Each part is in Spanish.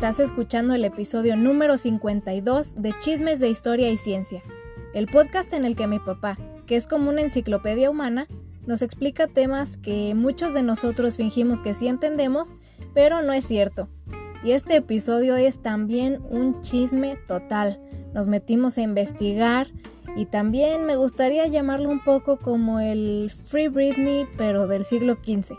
Estás escuchando el episodio número 52 de Chismes de Historia y Ciencia, el podcast en el que mi papá, que es como una enciclopedia humana, nos explica temas que muchos de nosotros fingimos que sí entendemos, pero no es cierto. Y este episodio es también un chisme total. Nos metimos a investigar y también me gustaría llamarlo un poco como el Free Britney, pero del siglo XV.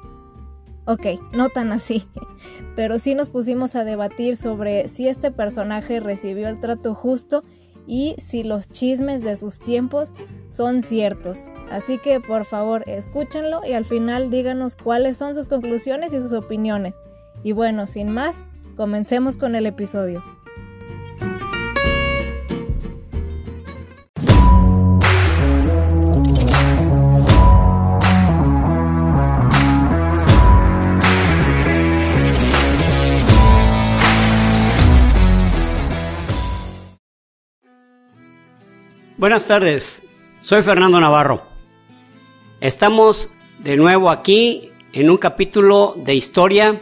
Ok, no tan así, pero sí nos pusimos a debatir sobre si este personaje recibió el trato justo y si los chismes de sus tiempos son ciertos. Así que por favor escúchenlo y al final díganos cuáles son sus conclusiones y sus opiniones. Y bueno, sin más, comencemos con el episodio. Buenas tardes, soy Fernando Navarro. Estamos de nuevo aquí en un capítulo de historia,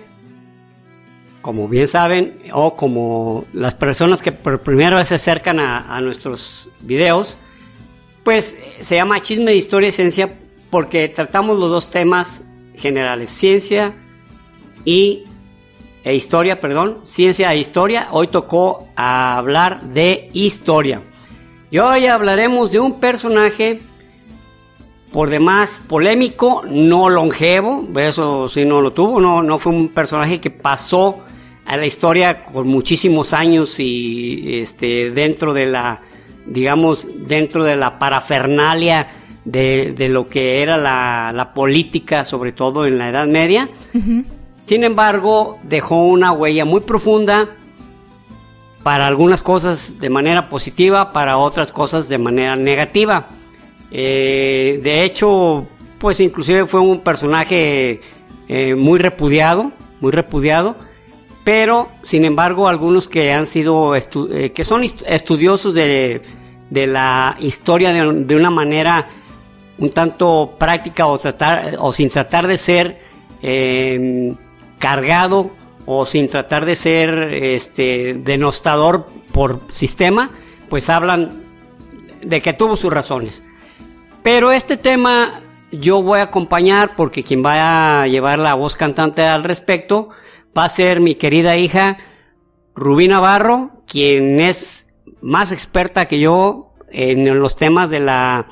como bien saben, o como las personas que por primera vez se acercan a, nuestros videos, pues se llama Chisme de Historia y Ciencia porque tratamos los dos temas generales, ciencia y e historia, perdón, ciencia e historia. Hoy tocó hablar de historia. Y hoy hablaremos de un personaje por demás polémico, no longevo, eso sí no lo tuvo, no, no fue un personaje que pasó a la historia con muchísimos años y este, dentro de la, digamos, dentro de la parafernalia de, lo que era la, política, sobre todo en la Edad Media. Sin embargo, dejó una huella muy profunda para algunas cosas de manera positiva, para otras cosas de manera negativa. Eh, de hecho, pues inclusive fue un personaje eh, muy repudiado, muy repudiado, pero sin embargo algunos que han sido, eh, que son estudiosos de, la historia de, una manera un tanto práctica o, sin tratar de ser cargado o sin tratar de ser este, denostador por sistema, pues hablan de que tuvo sus razones. Pero este tema yo voy a acompañar porque quien va a llevar la voz cantante al respecto va a ser mi querida hija Rubí Navarro, quien es más experta que yo en los temas de la,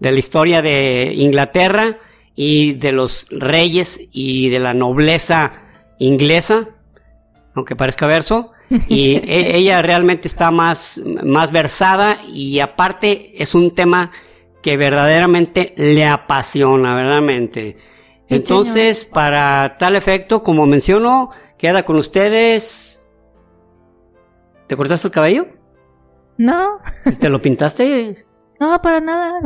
de la historia de Inglaterra y de los reyes y de la nobleza inglesa aunque parezca verso, y e, ella realmente está más, más versada y aparte es un tema que verdaderamente le apasiona, verdaderamente. Entonces, para tal efecto, como menciono, queda con ustedes. ¿Te cortaste el cabello? No. ¿Te lo pintaste? No, para nada.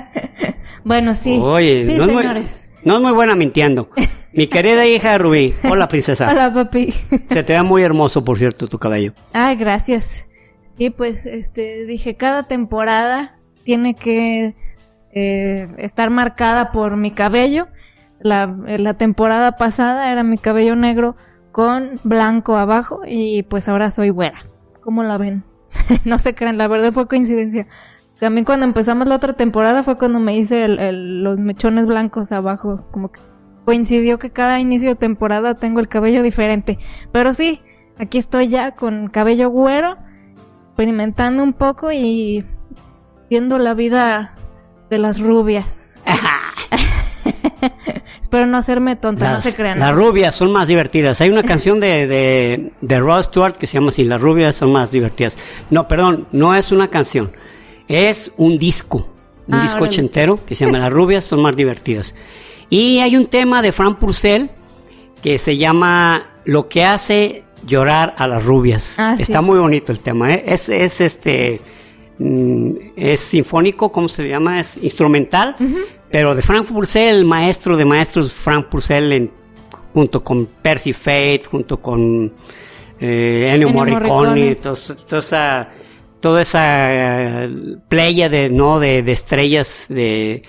bueno, sí. Oye, sí, no señores. No es muy buena mintiendo. Mi querida hija Rubí. Hola, princesa. Hola, papi. Se te ve muy hermoso, por cierto, tu cabello. Ay, gracias. Sí, pues, este, dije, cada temporada tiene que eh, estar marcada por mi cabello. La, la temporada pasada era mi cabello negro con blanco abajo y pues ahora soy güera. ¿Cómo la ven? no se crean, la verdad fue coincidencia. También cuando empezamos la otra temporada fue cuando me hice los mechones blancos abajo, como que coincidió que cada inicio de temporada tengo el cabello diferente. Pero sí, aquí estoy ya con cabello güero, experimentando un poco y viendo la vida de las rubias. Espero no hacerme tonta, no se crean. Las rubias son más divertidas. Hay una canción de, de, de Rod Stewart que se llama así, Las rubias son más divertidas. No, perdón, no es una canción. Es un disco, un ah, disco ochentero que se llama Las rubias son más divertidas. Y hay un tema de Frank Purcell que se llama Lo que hace llorar a las rubias. Ah, Está muy bonito el tema, ¿eh? es, es este mm, es sinfónico, ¿cómo se llama? Es instrumental, pero de Frank Purcell, el maestro de maestros Frank Purcell junto con Percy Fate, junto con eh, Ennio, Morricone, toda toda esa eh, playa de, ¿no? de, estrellas de,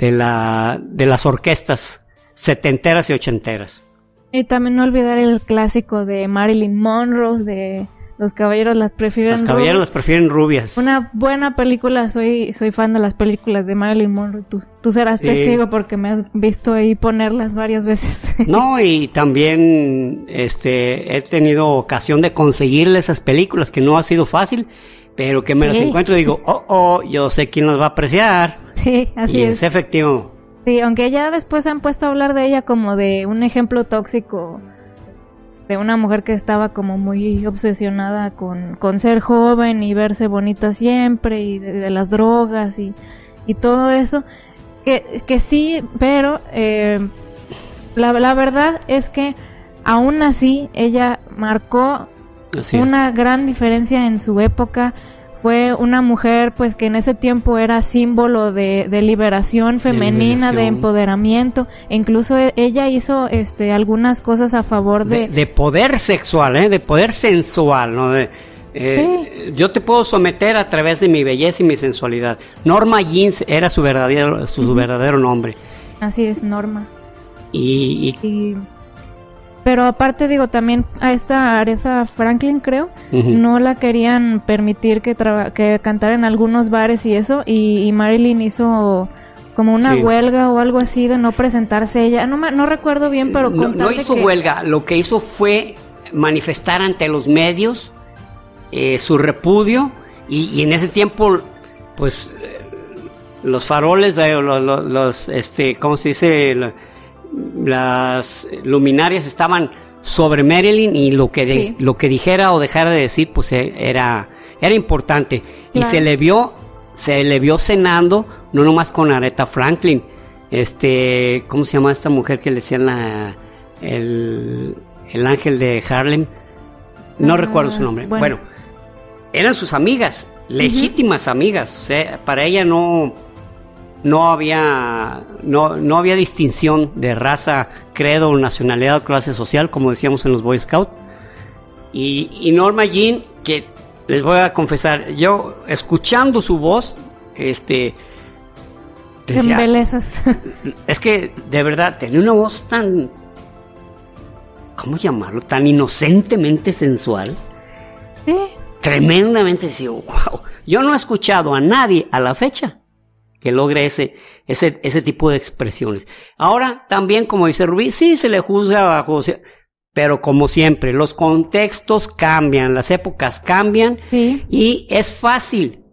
de, la, de las orquestas setenteras y ochenteras. Y también no olvidar el clásico de Marilyn Monroe, de Los caballeros las prefieren Los caballeros rubias. las prefieren rubias. Una buena película, soy, soy fan de las películas de Marilyn Monroe. Tú, tú serás Sí. testigo porque me has visto ahí ponerlas varias veces. No, y también este he tenido ocasión de conseguirle esas películas que no ha sido fácil, pero que me las encuentro y digo, oh, oh, yo sé quién las va a apreciar. sí, así y es. es efectivo. Sí, aunque ya después se han puesto a hablar de ella como de un ejemplo tóxico de una mujer que estaba como muy obsesionada con, con ser joven y verse bonita siempre y de, de las drogas y, y todo eso. Que, que sí, pero eh, la, la verdad es que aún así ella marcó Así una es. gran diferencia en su época. Fue una mujer, pues, que en ese tiempo era símbolo de, de liberación femenina, de, empoderamiento. E incluso e- ella hizo, este, algunas cosas a favor De, de, de poder sexual, ¿eh? de poder sensual, ¿no? De, eh, Yo te puedo someter a través de mi belleza y mi sensualidad. Norma Jeans era su verdadero, su verdadero nombre. así es, Norma. Y, y- Y, pero aparte digo, también a esta Aretha Franklin, creo, no la querían permitir que, que cantara en algunos bares y eso, y, y Marilyn hizo como una Sí. huelga o algo así de no presentarse ella. No, no recuerdo bien, pero no, no hizo que- huelga, lo que hizo fue manifestar ante los medios eh, su repudio y, y en ese tiempo, pues, eh, los faroles, eh, lo- lo- los, este, ¿cómo se dice? La- las luminarias estaban sobre Marilyn y lo que, de- Sí. lo que dijera o dejara de decir, pues eh, era, era importante. Y se le vio, se le vio cenando, no nomás con Aretha Franklin, este, ¿cómo se llama esta mujer que le decían la, el, el ángel de Harlem? No Ah, recuerdo su nombre. bueno. Bueno. eran sus amigas, legítimas amigas, o sea, para ella no, no había, no, no había distinción de raza, credo, nacionalidad clase social, como decíamos en los Boy Scouts. Y, y Norma Jean, que les voy a confesar, yo escuchando su voz, este, Te decía, es que de verdad tenía una voz tan, ¿cómo llamarlo? Tan inocentemente sensual, Sí, tremendamente, decía, wow. Yo no he escuchado a nadie a la fecha que logre ese, ese, ese tipo de expresiones. Ahora, también, como dice Rubí, sí se le juzga bajo, pero como siempre, los contextos cambian, las épocas cambian sí. y es fácil,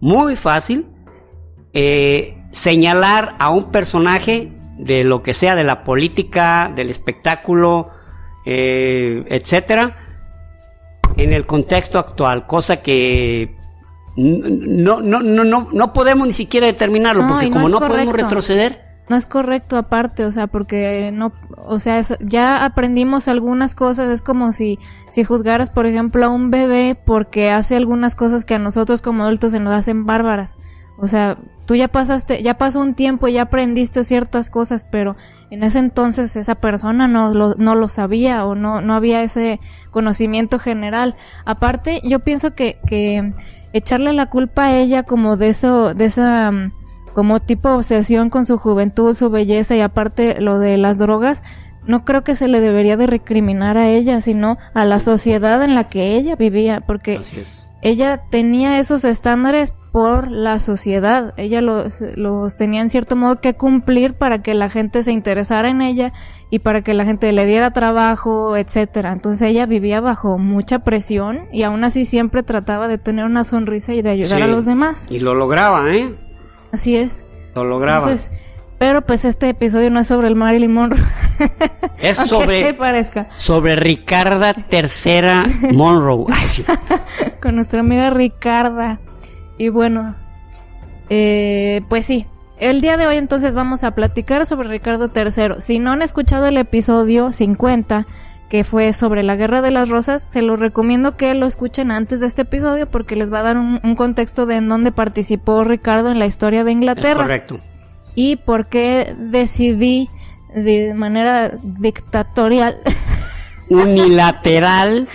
muy fácil, eh, señalar a un personaje de lo que sea, de la política, del espectáculo, eh, etcétera, en el contexto actual, cosa que no, no, no, no, no podemos ni siquiera determinarlo, No, porque no como no podemos retroceder, No es correcto aparte, o sea, porque no, o sea, es- ya aprendimos algunas cosas, es como si, si juzgaras, por ejemplo, a un bebé porque hace algunas cosas que a nosotros como adultos se nos hacen bárbaras. O sea, tú ya pasaste, ya pasó un tiempo, ya aprendiste ciertas cosas, pero en ese entonces esa persona no lo, no lo sabía o no, no había ese conocimiento general. Aparte, yo pienso que, que echarle la culpa a ella como de eso, de esa, mm, como tipo obsesión con su juventud, su belleza y aparte lo de las drogas, no creo que se le debería de recriminar a ella, sino a la sociedad en la que ella vivía, porque ella tenía esos estándares por la sociedad, ella los, los tenía en cierto modo que cumplir para que la gente se interesara en ella y para que la gente le diera trabajo, etcétera. Entonces ella vivía bajo mucha presión y aún así siempre trataba de tener una sonrisa y de ayudar Sí. a los demás. Y lo lograba, ¿eh? Así es. Lo lograba. Entonces, pero pues este episodio no es sobre el Marilyn Monroe. es sobre, se parezca. sobre Ricarda Tercera Monroe. Ay, sí. con nuestra amiga Ricarda. Y bueno, eh, pues sí. El día de hoy entonces vamos a platicar sobre Ricardo III. Si no han escuchado el episodio 50, que fue sobre la Guerra de las Rosas, se los recomiendo que lo escuchen antes de este episodio porque les va a dar un, un contexto de en dónde participó Ricardo en la historia de Inglaterra correcto. y por qué decidí de manera dictatorial Unilateral,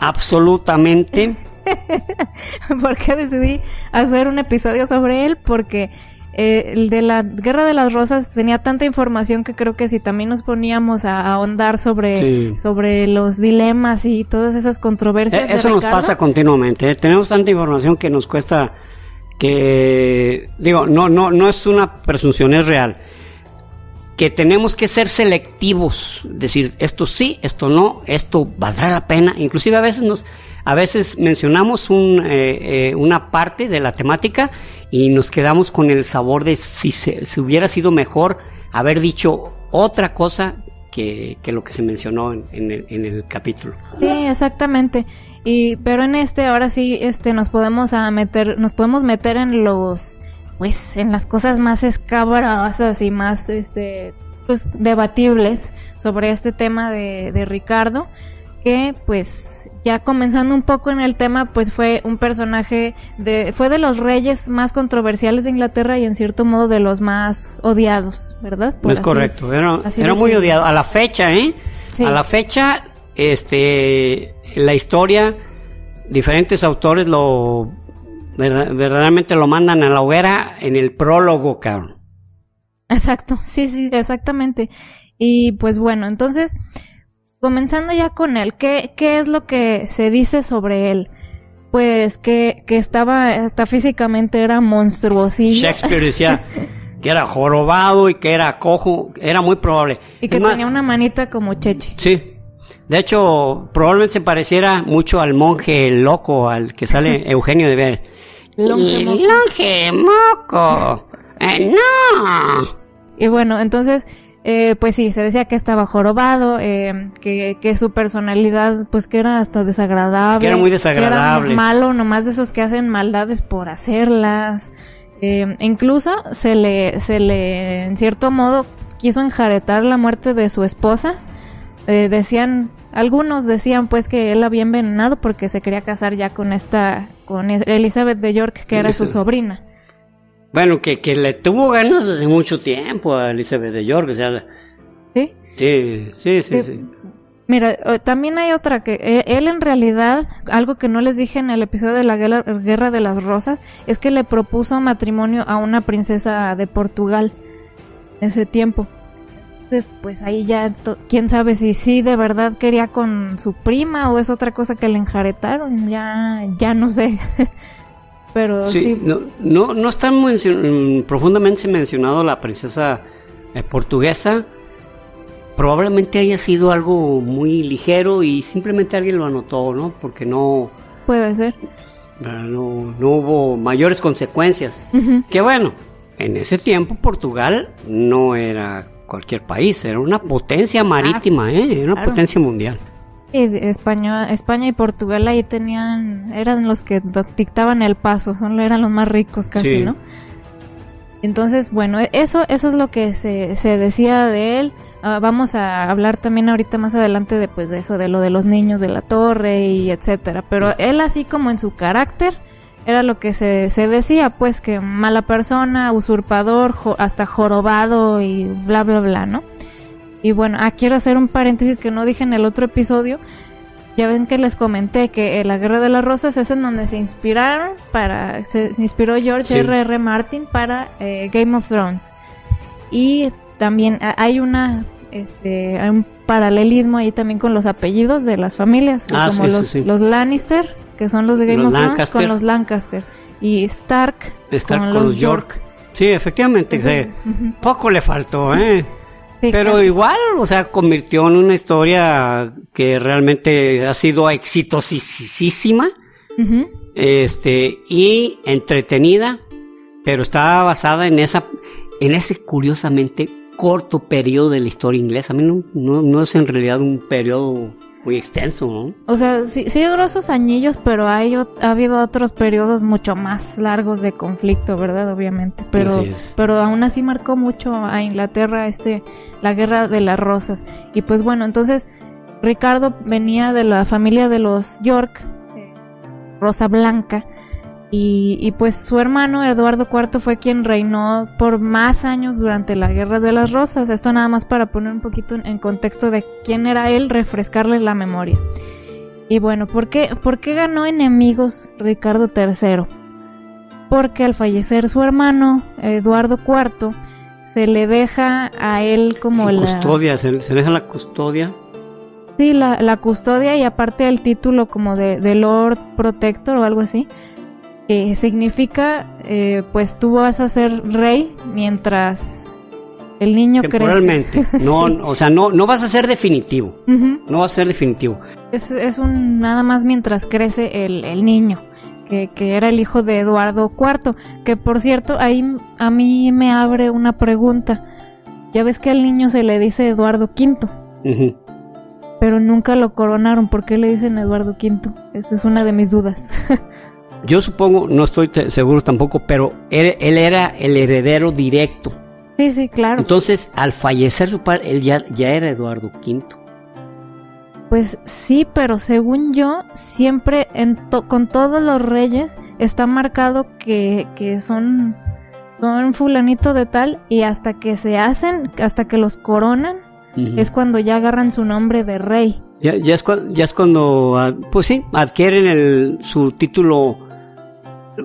absolutamente. ¿Por qué decidí hacer un episodio sobre él? Porque eh, el de la Guerra de las Rosas tenía tanta información que creo que si también nos poníamos a ahondar sobre, sobre los dilemas y todas esas controversias. E, eso nos pasa continuamente. ¿eh? Tenemos tanta información que nos cuesta que, digo, no, no, no es una presunción, es real. Que tenemos que ser selectivos, decir esto sí, esto no, esto valdrá la pena. Inclusive a veces nos, a veces mencionamos un, eh, una parte de la temática y nos quedamos con el sabor de si se hubiera sido mejor haber dicho otra cosa que, lo que se mencionó en, el, en, el, capítulo. Sí, exactamente. Y pero en este ahora sí este nos podemos a meter nos podemos meter en los pues en las cosas más escabrosas y más este pues debatibles sobre este tema de, de Ricardo que pues ya comenzando un poco en el tema, pues fue un personaje de, fue de los reyes más controversiales de Inglaterra y en cierto modo de los más odiados, ¿verdad? es correcto, era, muy odiado. A la fecha, ¿eh? A la fecha, este, la historia, diferentes autores lo, verdaderamente lo mandan a la hoguera en el prólogo, cabrón. Exacto, sí, sí, exactamente. Y pues bueno, entonces, comenzando ya con él, ¿qué, ¿qué es lo que se dice sobre él? Pues que, que estaba, hasta físicamente era monstruosillo. Shakespeare decía que era jorobado y que era cojo, era muy probable. Y que tenía una manita como cheche. Sí. De hecho, probablemente se pareciera mucho al monje loco, al que sale Eugenio de ver. Longe moco. Longe moco. Eh, no. Y bueno, entonces eh, pues sí, se decía que estaba jorobado, eh, que, que, su personalidad, pues que era hasta desagradable. Que era muy desagradable. Que era malo, nomás de esos que hacen maldades por hacerlas. Eh, incluso se le, se le, en cierto modo, quiso enjaretar la muerte de su esposa. Eh, decían, algunos decían pues que él había envenenado porque se quería casar ya con esta, con Elizabeth de York, que era su sobrina. Bueno, que, que le tuvo ganas desde mucho tiempo a Elizabeth de York, o sea. ¿Sí? Sí, sí, sí, sí. Mira, eh, también hay otra que eh, él en realidad, algo que no les dije en el episodio de la Guerra, de las Rosas, es que le propuso matrimonio a una princesa de Portugal ese tiempo. Entonces, pues ahí ya, quién sabe si sí de verdad quería con su prima o es otra cosa que le enjaretaron, ya, ya no sé. Pero sí. No, no, no está mm, profundamente mencionado la princesa eh, portuguesa. Probablemente haya sido algo muy ligero y simplemente alguien lo anotó, ¿no? Porque no. Puede ser. No, no hubo mayores consecuencias. Que bueno, en ese tiempo Portugal no era cualquier país, era una potencia marítima, ¿eh? Era una potencia mundial. España, España y Portugal ahí tenían, eran los que dictaban el paso, son, eran los más ricos casi, ¿no? Entonces, bueno, e, eso, eso es lo que se, se decía de él. Ah, vamos a hablar también ahorita más adelante de, pues, de eso, de lo de los niños de la torre y etcétera. Pero él así como en su carácter, era lo que se, se decía, pues que mala persona, usurpador, hasta jorobado y bla, bla, bla, ¿no? Y bueno, ah, quiero hacer un paréntesis que no dije en el otro episodio. Ya ven que les comenté que eh, la Guerra de las Rosas es en donde se inspiraron para se, inspiró George R. R. Martin para eh, Game of Thrones. Y también hay una este hay un paralelismo ahí también con los apellidos de las familias, ah, como los, los, Lannister, que son los de Game of Thrones, con los Lancaster y Stark, con, los York. Sí, efectivamente, poco le faltó, ¿eh? Pero igual, o sea, convirtió en una historia que realmente ha sido exitosísima. Este, y entretenida, pero está basada en esa, en ese curiosamente corto periodo de la historia inglesa. A mí no, no es en realidad un periodo muy extenso, ¿no? O sea, sí, sí duró sus añillos, pero hay, ha habido otros periodos mucho más largos de conflicto, ¿verdad? Obviamente. Pero, pero aún así marcó mucho a Inglaterra este, la guerra de las rosas. Y pues bueno, entonces Ricardo venía de la familia de los York, eh, Rosa Blanca, y, pues su hermano Eduardo IV fue quien reinó por más años durante la Guerra de las Rosas. Esto nada más para poner un poquito en contexto de quién era él, refrescarles la memoria. Y bueno, ¿por qué, por qué ganó enemigos Ricardo III? porque al fallecer su hermano, Eduardo IV, se le deja a él como la... Custodia, se, se deja la custodia. Sí, la, la custodia y aparte el título como de, de Lord Protector o algo así. Que significa, eh, pues tú vas a ser rey mientras el niño crece. No, Sí. O sea, no, no vas a ser definitivo. No va a ser definitivo. Es, es un nada más mientras crece el, el niño, que, que era el hijo de Eduardo IV, que por cierto, ahí a mí me abre una pregunta. Ya ves que al niño se le dice Eduardo V, pero nunca lo coronaron. ¿Por qué le dicen Eduardo V? Esa es una de mis dudas. Yo supongo, no estoy seguro tampoco, pero él, él era el heredero directo. sí, sí, claro. Entonces, al fallecer su padre, él ya, ya era Eduardo V. Pues sí, pero según yo, siempre en to- con todos los reyes está marcado que, que son, son fulanito de tal y hasta que se hacen, hasta que los coronan, es cuando ya agarran su nombre de rey. Ya, ya es, ya es cuando, ah, pues sí, adquieren el, su título.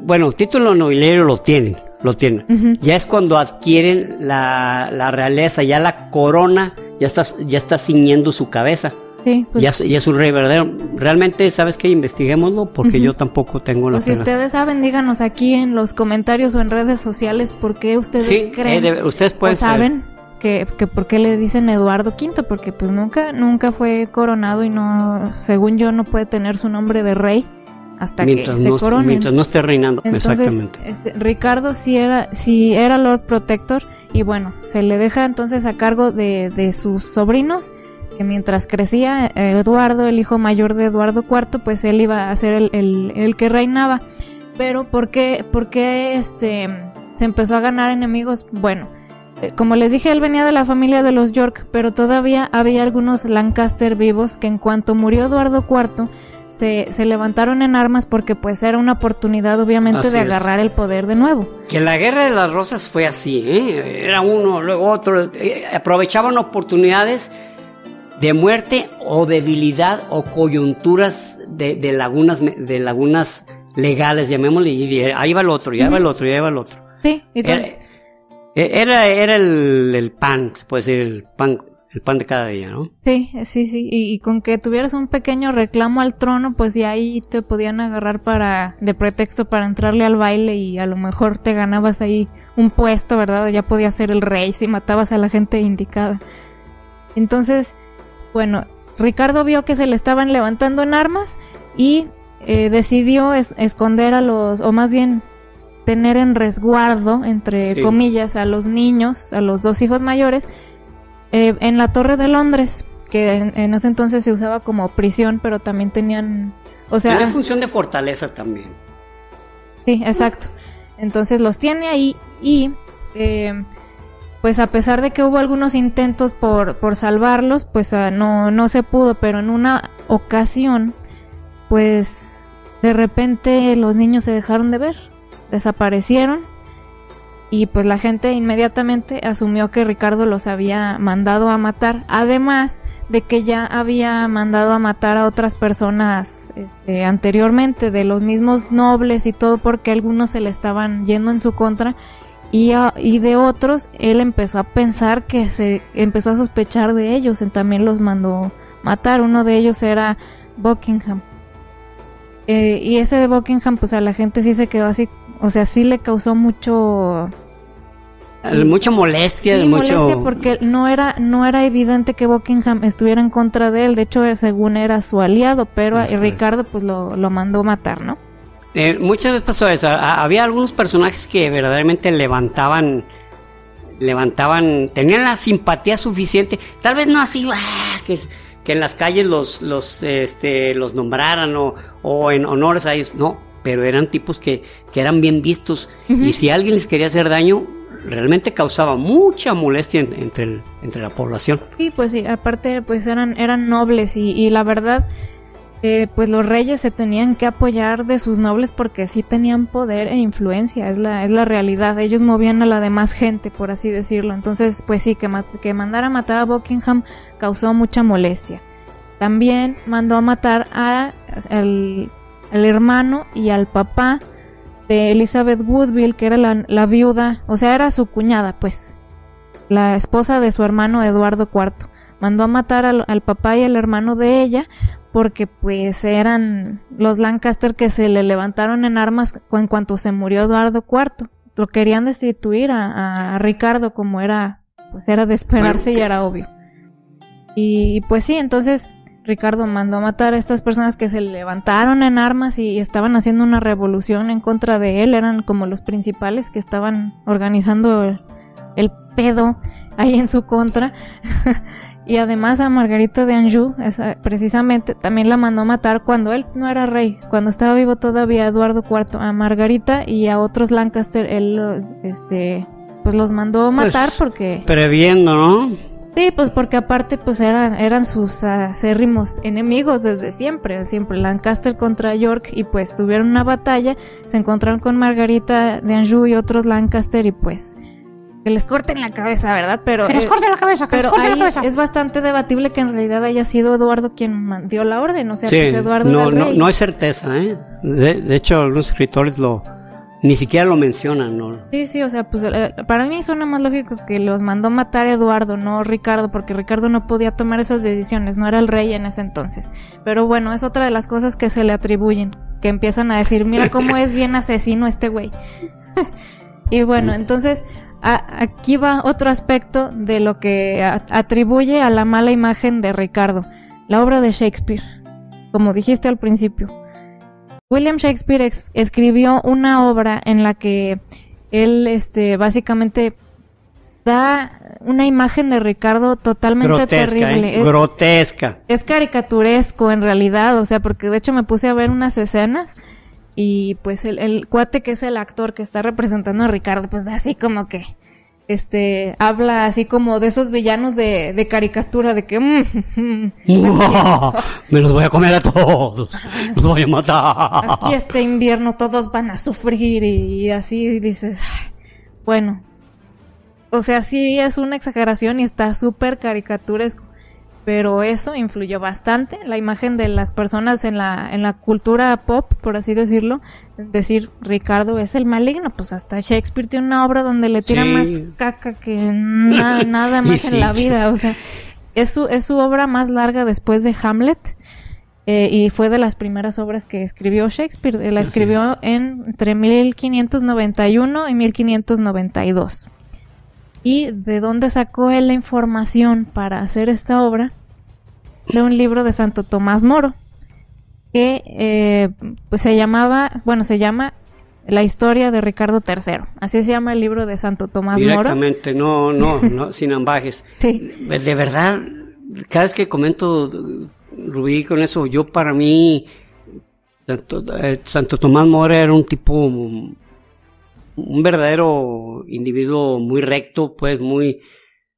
Bueno, título nobiliario lo tienen, lo tienen. Ya es cuando adquieren la, la realeza, ya la corona, ya está, ya está ciñendo su cabeza. Sí, pues, ya, es- ya es un rey verdadero. Realmente, ¿sabes qué? Investiguémoslo porque yo tampoco tengo la pues si ustedes saben, díganos aquí en los comentarios o en redes sociales por qué ustedes Sí, creen eh, de- ustedes pueden saber. saben que, que por qué le dicen Eduardo V, porque pues nunca, nunca fue coronado y no, según yo, no puede tener su nombre de rey hasta mientras, que se no, coronen. mientras no esté reinando. Entonces, Exactamente. este, Ricardo sí era, sí era Lord Protector y bueno, se le deja entonces a cargo de, de sus sobrinos, que mientras crecía eh, Eduardo, el hijo mayor de Eduardo IV, pues él iba a ser el, el- el que reinaba. Pero ¿por qué, por qué este, se empezó a ganar enemigos? Bueno, eh, como les dije, él venía de la familia de los York, pero todavía había algunos Lancaster vivos que en cuanto murió Eduardo IV, se, se levantaron en armas porque pues era una oportunidad obviamente Así de es. agarrar el poder de nuevo. Que la guerra de las rosas fue así, ¿eh? Era uno, luego otro. eh, aprovechaban oportunidades de muerte o debilidad o coyunturas de, de lagunas de lagunas legales, llamémosle, y ahí va el otro, y ahí va el otro, y ahí va el otro. Sí, y Era, era, era el, el pan, se puede decir, el pan, el pan de cada día, ¿no? sí, sí, sí, y, y con que tuvieras un pequeño reclamo al trono, pues ya ahí te podían agarrar para de pretexto para entrarle al baile y a lo mejor te ganabas ahí un puesto, ¿verdad? Ya podías ser el rey si matabas a la gente indicada. Entonces, bueno, Ricardo vio que se le estaban levantando en armas y eh, decidió es- esconder a los, o más bien tener en resguardo, entre Sí. comillas, a los niños, a los dos hijos mayores, eh, en la Torre de Londres, que en, en ese entonces se usaba como prisión, pero también tenían, o sea, Era función de fortaleza también. Sí, exacto. Entonces los tiene ahí y eh, pues a pesar de que hubo algunos intentos por, por salvarlos, pues ah, no, no se pudo, pero en una ocasión, pues de repente los niños se dejaron de ver, desaparecieron y pues la gente inmediatamente asumió que Ricardo los había mandado a matar, además de que ya había mandado a matar a otras personas este, anteriormente, de los mismos nobles y todo, porque algunos se le estaban yendo en su contra. Y, a- y de otros, él empezó a pensar que se empezó a sospechar de ellos, y también los mandó matar. Uno de ellos era Buckingham. Eh, y ese de Buckingham, pues a la gente sí se quedó así, o sea, sí le causó mucho Eh, Mucha molestia, sí, mucho... molestia porque no era no era evidente que Buckingham estuviera en contra de él. De hecho, según era su aliado, pero. Ricardo pues lo, lo mandó matar, ¿no? Eh, muchas veces pasó eso. A- había algunos personajes que verdaderamente levantaban, levantaban, tenían la simpatía suficiente. Tal vez no así, ah, que, que en las calles los, los, este, los nombraran o, o en honores a ellos. No, pero eran tipos que, que eran bien vistos. Y si alguien les quería hacer daño, realmente causaba mucha molestia en- entre, el- entre la población. Sí, pues sí, aparte pues eran eran nobles y, y la verdad eh, pues los reyes se tenían que apoyar de sus nobles porque sí tenían poder e influencia, es la, es la realidad. Ellos movían a la demás gente, por así decirlo. Entonces, pues sí, que, ma- que mandara a matar a Buckingham causó mucha molestia. También mandó a matar a, al, al hermano y al papá de Elizabeth Woodville, que era la, la viuda, o sea, era su cuñada, pues, la esposa de su hermano Eduardo IV. Mandó a matar al, al papá y al hermano de ella porque pues eran los Lancaster que se le levantaron en armas en cuanto se murió Eduardo IV. Lo querían destituir a, a Ricardo como era, pues era de esperarse Bueno, y era obvio. Y pues sí, entonces Ricardo mandó a matar a estas personas que se levantaron en armas y estaban haciendo una revolución en contra de él, eran como los principales que estaban organizando el, el pedo ahí en su contra. y además a Margarita de Anjou, esa- precisamente, también la mandó a matar cuando él no era rey, cuando estaba vivo todavía Eduardo IV, a Margarita y a otros Lancaster, él este pues los mandó matar Pues, porque Previendo, ¿no? Sí, pues porque aparte pues eran, eran sus acérrimos enemigos desde siempre, siempre Lancaster contra York y pues tuvieron una batalla, se encontraron con Margarita de Anjou y otros Lancaster y pues que les corten la cabeza, ¿verdad? Pero, Que les eh, corte la cabeza, que les pero corte la cabeza. es bastante debatible que en realidad haya sido Eduardo quien dio la orden, o sea, Sí, pues Eduardo no, era el no, rey. no hay certeza, ¿eh? De, de hecho, algunos escritores lo ni siquiera lo mencionan, ¿no? Sí, sí, o sea, pues eh, para mí suena más lógico que los mandó matar Eduardo, no Ricardo, porque Ricardo no podía tomar esas decisiones, no era el rey en ese entonces. Pero bueno, es otra de las cosas que se le atribuyen, que empiezan a decir, mira cómo es bien asesino este güey. y bueno, entonces a- aquí va otro aspecto de lo que a- atribuye a la mala imagen de Ricardo, la obra de Shakespeare, como dijiste al principio. William Shakespeare escribió una obra en la que él, este, básicamente da una imagen de Ricardo totalmente Grotesca, terrible. ¿eh? Es- Grotesca. es caricaturesco en realidad, o sea, porque de hecho me puse a ver unas escenas y pues el, el cuate que es el actor que está representando a Ricardo, pues así como que, este, habla así como de esos villanos de, de caricatura, de que, mm, mm, Me los voy a comer a todos. Los voy a matar. aquí este invierno todos van a sufrir y, y así dices, "Ay, bueno, o sea, sí es una exageración y está súper caricaturesco, pero eso influyó bastante la imagen de las personas en la, en la cultura pop, por así decirlo, decir Ricardo es el maligno, pues hasta Shakespeare tiene una obra donde le tira Sí. más caca que na- nada más en la vida, o sea, es su, es su obra más larga después de Hamlet. eh, y fue de las primeras obras que escribió Shakespeare. La escribió en, entre 1591 y 1592. ¿Y de dónde sacó él la información para hacer esta obra? De un libro de Santo Tomás Moro, que eh, pues se llamaba, bueno, se llama La historia de Ricardo III. Así se llama el libro de Santo Tomás Moro. Directamente, no, no, no, sin ambajes. Sí, De verdad, cada vez que comento, Rubí, con eso, yo para mí, Santo, eh, Santo Tomás Mora era un tipo, un verdadero individuo muy recto, pues muy,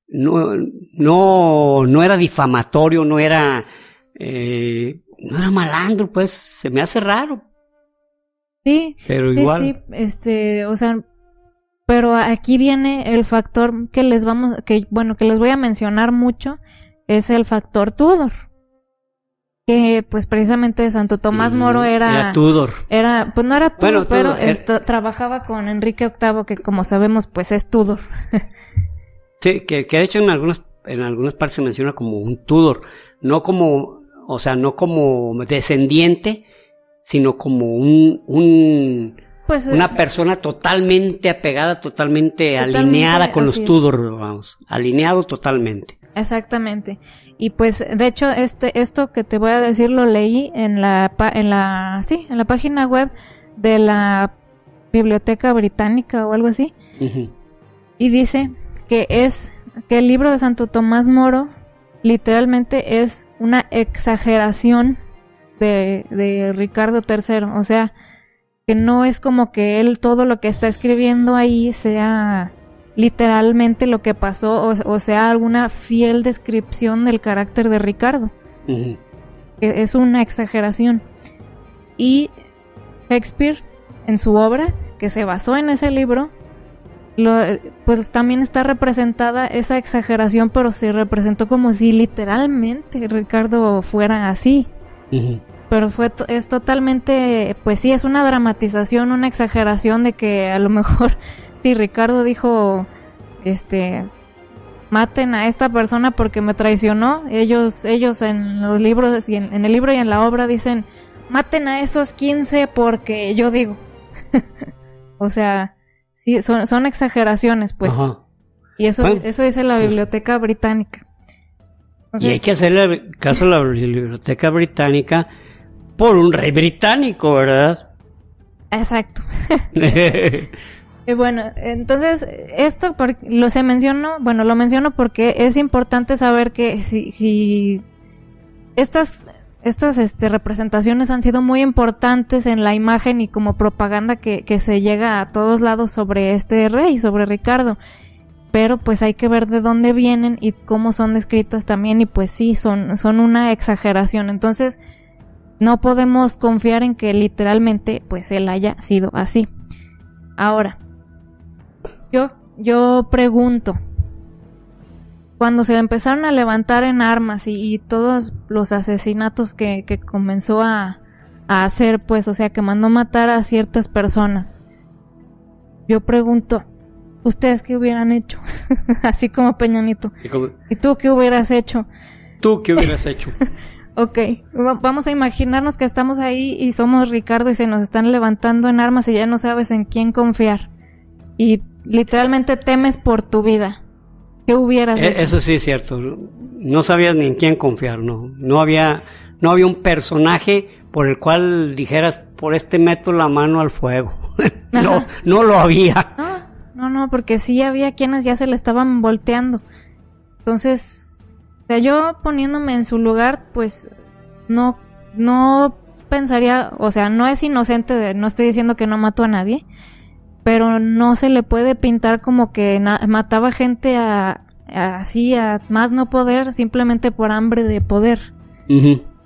no, no, no era difamatorio, no era, eh, no era malandro, pues se me hace raro, sí, pero sí, igual. sí, este, o sea, pero aquí viene el factor que les vamos, que bueno, que les voy a mencionar mucho, es el factor Tudor. Que pues precisamente Santo Tomás Sí, Moro era, Era Tudor. era, pues no era Tudor, Bueno, pero Tudor, era- esto- trabajaba con Enrique VIII, que como sabemos, pues es Tudor. Sí, que, que de hecho en algunas, en algunas partes se menciona como un Tudor, no como, o sea, no como descendiente, sino como un, un Pues eh, una persona totalmente apegada, totalmente, Totalmente, alineada con los. Tudor, vamos, alineado totalmente. Exactamente. Y pues, de hecho, este, esto que te voy a decir lo leí en la, en la, sí, en la página web de la Biblioteca Británica o algo así. Y dice que es, que el libro de Santo Tomás Moro literalmente es una exageración de, de Ricardo III. O sea, que no es como que él todo lo que está escribiendo ahí sea literalmente lo que pasó o, o sea alguna fiel descripción del carácter de Ricardo. Que Es una exageración. Y Shakespeare, en su obra, que se basó en ese libro, lo- pues también está representada esa exageración, pero se representó como si literalmente Ricardo fuera así. Pero fue es totalmente, pues sí, es una dramatización, una exageración de que a lo mejor si Ricardo dijo, este, maten a esta persona porque me traicionó, ellos, ellos en los libros, en, en el libro y en la obra dicen, maten a esos 15 porque yo digo. o sea, sí, son, son exageraciones, pues. Y eso, eso dice la pues Biblioteca Británica. y hay que hacerle caso a la Biblioteca Británica por un rey británico, ¿verdad? Exacto. y bueno, entonces, esto lo se mencionó, bueno, lo menciono porque es importante saber que si, si estas estas este, representaciones han sido muy importantes en la imagen y como propaganda que, que, se llega a todos lados sobre este rey, sobre Ricardo. Pero pues hay que ver de dónde vienen y cómo son descritas también y pues sí, son, son una exageración. Entonces no podemos confiar en que literalmente pues él haya sido así. Ahora, yo, yo pregunto, cuando se empezaron a levantar en armas y, todos los asesinatos que, comenzó a, hacer, pues, o sea, que mandó matar a ciertas personas, yo pregunto, ¿ustedes qué hubieran hecho? Así como Peñanito. ¿Y, tú qué hubieras hecho? ¿Tú qué hubieras hecho? ok, vamos a imaginarnos que estamos ahí y somos Ricardo y se nos están levantando en armas y ya no sabes en quién confiar. Y literalmente temes por tu vida. ¿Qué hubieras e, hecho? Eso sí es cierto. No sabías ni en quién confiar, no. No había, no había un personaje por el cual dijeras, por este meto la mano al fuego. no, no lo había. No, no, no, porque sí había quienes ya se le estaban volteando. Entonces, sea, yo poniéndome en su lugar, pues no, no pensaría, o sea, no es inocente, de, no estoy diciendo que no mató a nadie, pero no se le puede pintar como que mataba gente a, así a más no poder simplemente por hambre de poder.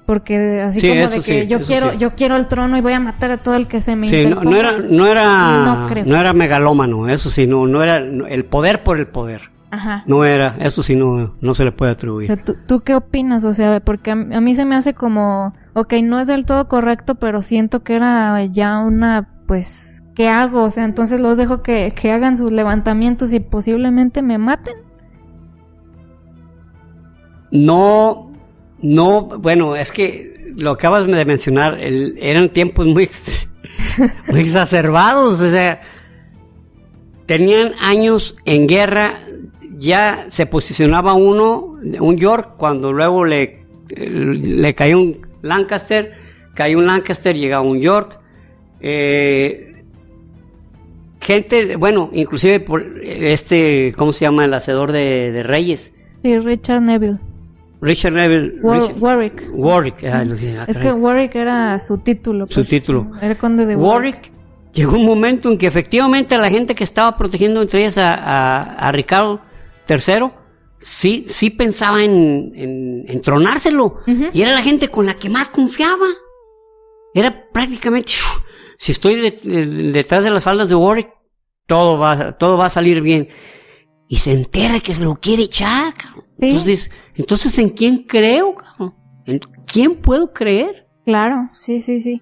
Porque así como de que yo quiero yo quiero el trono y voy a matar a todo el que se me sí, no, no, era no era no, era megalómano, eso sí, no no era el poder por el poder. Ajá. No era, eso sí no, no se le puede atribuir. ¿tú, qué opinas? O sea, porque a, a, mí se me hace como, ok, no es del todo correcto, pero siento que era ya una, pues, ¿qué hago? O sea, entonces los dejo que, hagan sus levantamientos y posiblemente me maten. No, no, bueno, es que lo acabas de mencionar, eran tiempos muy, muy exacerbados, o sea, tenían años en guerra, ya se posicionaba uno, un York, cuando luego le, le cayó un Lancaster, cayó un Lancaster, llegaba un York, eh, gente, bueno, inclusive por este, ¿cómo se llama? El hacedor de, Reyes. Sí, Richard Neville. Richard Neville. Warwick. Warwick. Ah, es que Warwick era su título. su pues, título. Era conde de Warwick. Warwick. Llegó un momento en que efectivamente la gente que estaba protegiendo entre ellas a, Ricardo III, sí, sí pensaba en, en, tronárselo. Y era la gente con la que más confiaba. Era prácticamente, si estoy detrás de las faldas de Warwick, todo va, todo va a salir bien. Y se entera que se lo quiere echar. Entonces, entonces, ¿en quién creo? ¿En quién puedo creer? Claro, sí, sí, sí.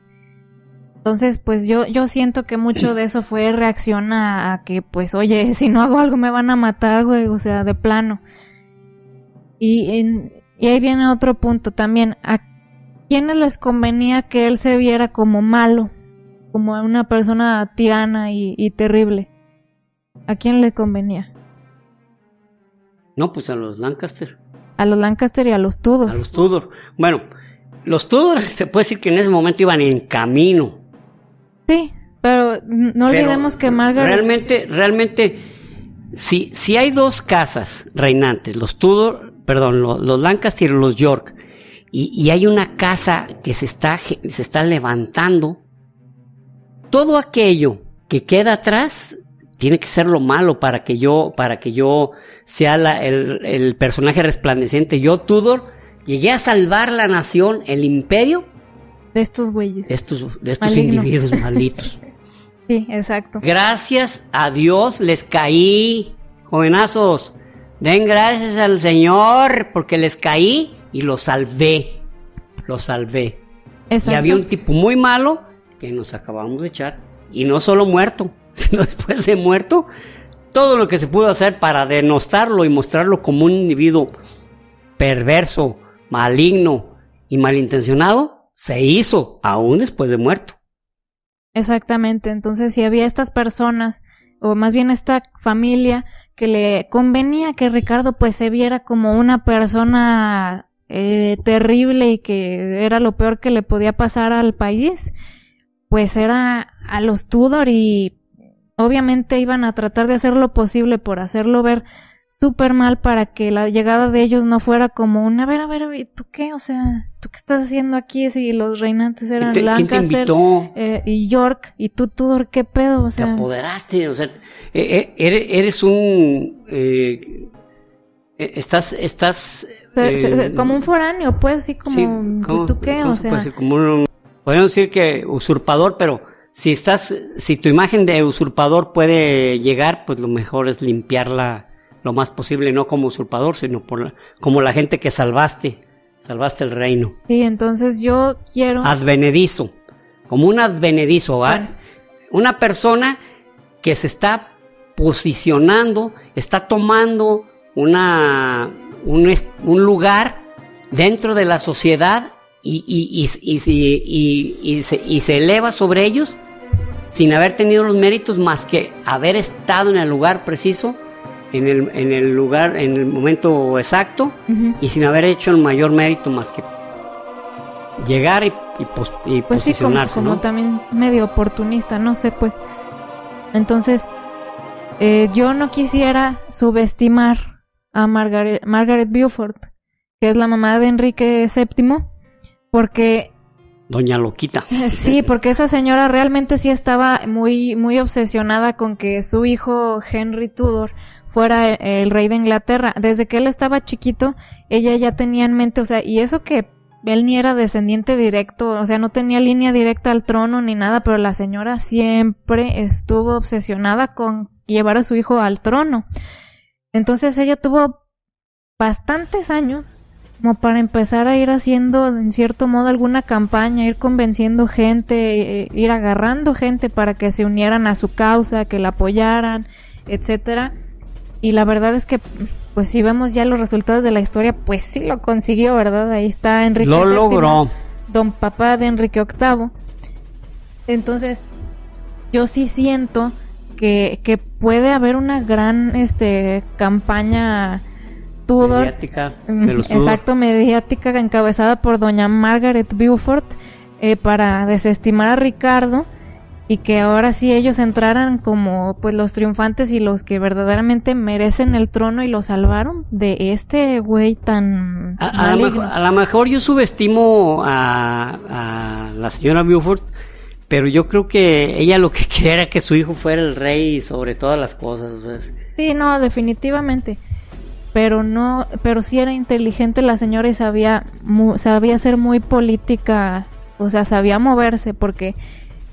Entonces, pues yo, yo siento que mucho de eso fue reacción a, que, pues, oye, si no hago algo me van a matar, güey, o sea, de plano. Y, y ahí viene otro punto también. ¿A quiénes les convenía que él se viera como malo? como una persona tirana y, terrible. ¿A quién le convenía? No, pues a los Lancaster. A los Lancaster y a los Tudor. A los Tudor. Bueno, los Tudor se puede decir que en ese momento iban en camino. Sí, pero no olvidemos que Margaret. Realmente, realmente, si, si hay dos casas reinantes, los Tudor, perdón, los, Lancaster y los York, y, y, hay una casa que se está, se está levantando, todo aquello que queda atrás tiene que ser lo malo para que yo, para que yo sea el, personaje resplandeciente. Yo, Tudor, llegué a salvar la nación, el imperio. De estos güeyes. De estos, de estos individuos malditos. Sí, exacto. Gracias a Dios les caí, jovenazos. Den gracias al Señor porque les caí y los salvé. Los salvé. Y había un tipo muy malo que nos acabamos de echar. Y no solo muerto, sino después de muerto, todo lo que se pudo hacer para denostarlo y mostrarlo como un individuo perverso, maligno y malintencionado, se hizo aún después de muerto. Exactamente, entonces si había estas personas, o más bien esta familia, que le convenía que Ricardo pues se viera como una persona eh, terrible y que era lo peor que le podía pasar al país, pues era a los Tudor y obviamente iban a tratar de hacer lo posible por hacerlo ver súper mal para que la llegada de ellos no fuera como un, a ver, a ver, ¿tú qué? O sea, ¿tú qué estás haciendo aquí si los reinantes eran Lancaster eh, y York y tú, Tudor, qué pedo? O sea, te apoderaste, o sea, eh, eh, eres un... estás, estás... como un foráneo, pues, sí, como, pues, ¿tú qué? O sea... podemos decir que usurpador, pero si estás, si tu imagen de usurpador puede llegar, pues lo mejor es limpiarla lo más posible, no como usurpador, sino por como la gente que salvaste, salvaste el reino. Sí, entonces yo quiero... Advenedizo, como un advenedizo, una persona que se está posicionando, está tomando una, un, un lugar dentro de la sociedad y, y, y, y, se, y se eleva sobre ellos sin haber tenido los méritos más que haber estado en el lugar preciso en el, en el lugar, en el momento exacto y sin haber hecho el mayor mérito más que llegar y, y, pues posicionarse. Sí, como, también medio oportunista, no sé, pues. Entonces, eh, yo no quisiera subestimar a Margaret, Margaret Beaufort, que es la mamá de Enrique VII, porque Doña Loquita. Sí, porque esa señora realmente sí estaba muy, muy obsesionada con que su hijo Henry Tudor fuera el rey de Inglaterra. Desde que él estaba chiquito, ella ya tenía en mente, o sea, y eso que él ni era descendiente directo, o sea, no tenía línea directa al trono ni nada, pero la señora siempre estuvo obsesionada con llevar a su hijo al trono. Entonces ella tuvo bastantes años como para empezar a ir haciendo en cierto modo alguna campaña, ir convenciendo gente, eh, ir agarrando gente para que se unieran a su causa, que la apoyaran, etcétera. Y la verdad es que, pues si vemos ya los resultados de la historia, pues sí lo consiguió, ¿verdad? Ahí está Enrique Lo logró. Don papá de Enrique VIII. Entonces, yo sí siento que, que puede haber una gran este, campaña Tudor. Mediática. exacto, mediática encabezada por doña Margaret Beaufort eh, para desestimar a Ricardo y que ahora sí ellos entraran como pues los triunfantes y los que verdaderamente merecen el trono y lo salvaron de este güey tan a, lo mejor, yo subestimo a, la señora Beaufort pero yo creo que ella lo que quería era que su hijo fuera el rey sobre todas las cosas sí no definitivamente pero no pero sí era inteligente la señora y sabía sabía ser muy política o sea sabía moverse porque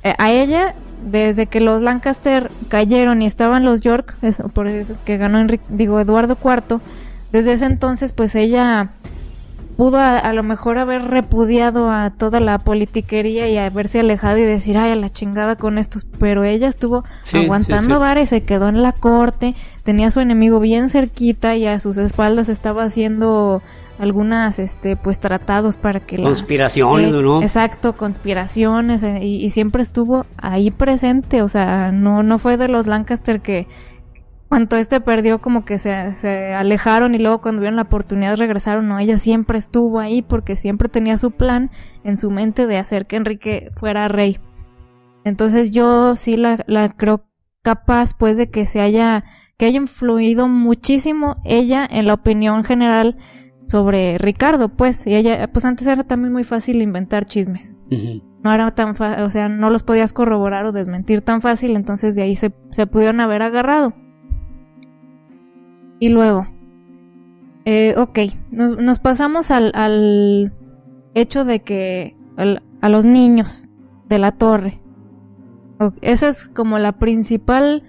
eh, a ella, desde que los Lancaster cayeron y estaban los York, por que ganó Enrique, digo Eduardo IV, desde ese entonces pues ella pudo a, lo mejor haber repudiado a toda la politiquería y haberse alejado y decir, ay, a la chingada con estos, pero ella estuvo aguantando sí, y se quedó en la corte, tenía a su enemigo bien cerquita y a sus espaldas estaba haciendo algunas este pues tratados para que conspiraciones la, no exacto conspiraciones eh, y, siempre estuvo ahí presente o sea no no fue de los Lancaster que cuando este perdió como que se, se alejaron y luego cuando vieron la oportunidad regresaron no ella siempre estuvo ahí porque siempre tenía su plan en su mente de hacer que Enrique fuera rey entonces yo sí la, la creo capaz pues de que se haya que haya influido muchísimo ella en la opinión general sobre Ricardo, pues, y ella, pues antes era también muy fácil inventar chismes. No era tan fácil, o sea, no los podías corroborar o desmentir tan fácil, entonces de ahí se, se pudieron haber agarrado. Y luego, eh, ok, nos, pasamos al, al, hecho de que a los niños de la torre. Esa es como la principal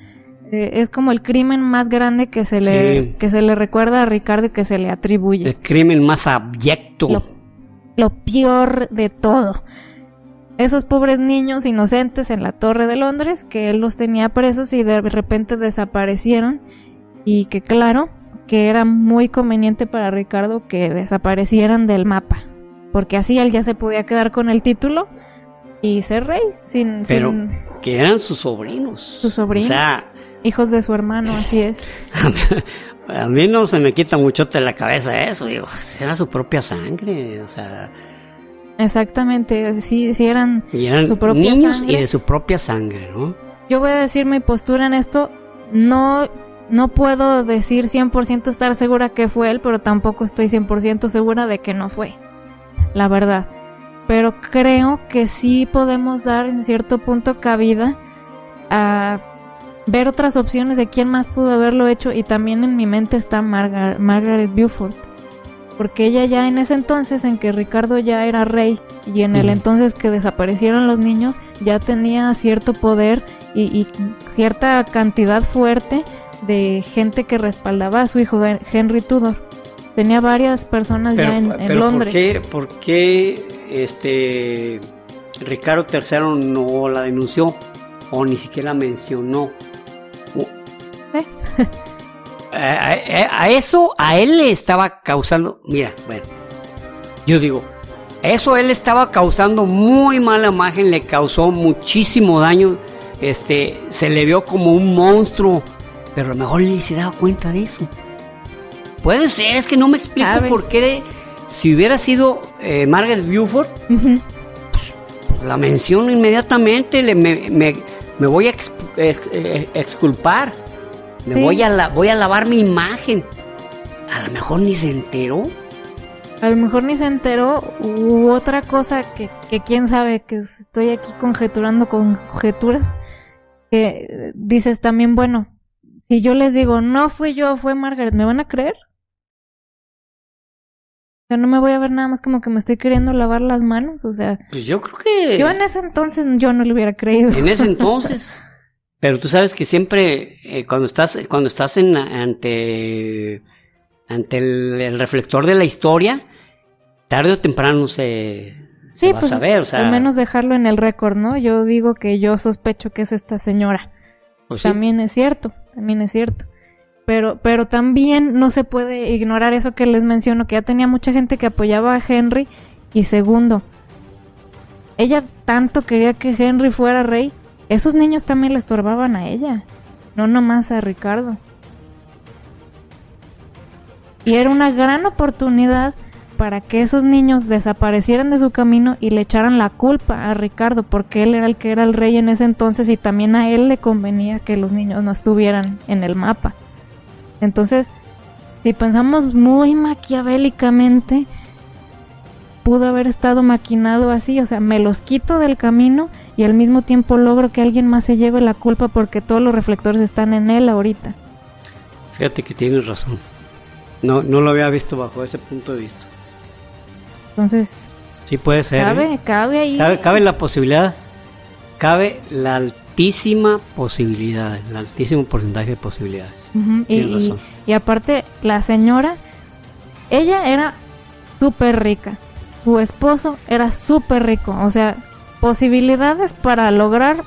eh, es como el crimen más grande que se le que se le recuerda a Ricardo y que se le atribuye. El crimen más abyecto. Lo, peor de todo. esos pobres niños inocentes en la Torre de Londres, que él los tenía presos y de repente desaparecieron. Y que claro, que era muy conveniente para Ricardo que desaparecieran del mapa. Porque así él ya se podía quedar con el título y ser rey sin... Pero que eran sus sobrinos. Sus sobrinos. O sea... Hijos de su hermano, así es. a mí no se me quita mucho de la cabeza eso, digo, era su propia sangre, o sea... Exactamente, sí, sí eran, y eran su propia niños sangre. y de su propia sangre, ¿no? Yo voy a decir mi postura en esto, no, no puedo decir 100% estar segura que fue él, pero tampoco estoy 100% segura de que no fue, la verdad. Pero creo que sí podemos dar en cierto punto cabida a ver otras opciones de quién más pudo haberlo hecho y también en mi mente está Margar Margaret Beaufort porque ella ya en ese entonces en que Ricardo ya era rey y en el entonces que desaparecieron los niños ya tenía cierto poder y, y cierta cantidad fuerte de gente que respaldaba a su hijo Hen- Henry Tudor. Tenía varias personas ya en, en pero Londres. ¿por qué, por qué este Ricardo III no la denunció o ni siquiera mencionó? ¿Eh? a, a- a eso a él le estaba causando, mira, bueno, yo digo, eso él estaba causando muy mala imagen, le causó muchísimo daño, este, se le vio como un monstruo, pero a lo mejor ni se daba cuenta de eso. Puede ser, es que no me explico Sabe. por qué si hubiera sido eh, Margaret Beaufort, Ujú. la menciono inmediatamente, le, me, me- me voy a ex- eh, exculpar, me Sí. voy, a la- voy a lavar mi imagen. A lo mejor ni se enteró. A lo mejor ni se enteró u otra cosa que, que quién sabe, que estoy aquí conjeturando conjeturas, que eh, dices también, bueno, si yo les digo, no fui yo, fue Margaret, ¿me van a creer? O sea, no me voy a ver nada más como que me estoy queriendo lavar las manos, o sea, Pues yo creo que yo en ese entonces yo no le hubiera creído. en ese entonces. Pero tú sabes que siempre eh, cuando estás cuando estás en ante ante el, el reflector de la historia, tarde o temprano se, se Sí, va pues a saber, o sea, al menos dejarlo en el récord, ¿no? Yo digo que yo sospecho que es esta señora. pues sí. También es cierto, también es cierto. Pero, pero también no se puede ignorar eso que les menciono, que ya tenía mucha gente que apoyaba a Henry. Y segundo, ella tanto quería que Henry fuera rey, esos niños también le estorbaban a ella, no nomás a Ricardo. Y era una gran oportunidad para que esos niños desaparecieran de su camino y le echaran la culpa a Ricardo, porque él era el que era el rey en ese entonces y también a él le convenía que los niños no estuvieran en el mapa. Entonces, si pensamos muy maquiavélicamente, pudo haber estado maquinado así, o sea, me los quito del camino y al mismo tiempo logro que alguien más se lleve la culpa porque todos los reflectores están en él ahorita. Fíjate que tienes razón. No, no lo había visto bajo ese punto de vista. Entonces, Sí puede ser. ¿eh? cabe, cabe ahí. Cabe, cabe la posibilidad, cabe la altísima posibilidad, el altísimo porcentaje de posibilidades. Y, Tienes y- razón. y aparte, la señora, ella era súper rica. Su esposo era súper rico. O sea, posibilidades para lograr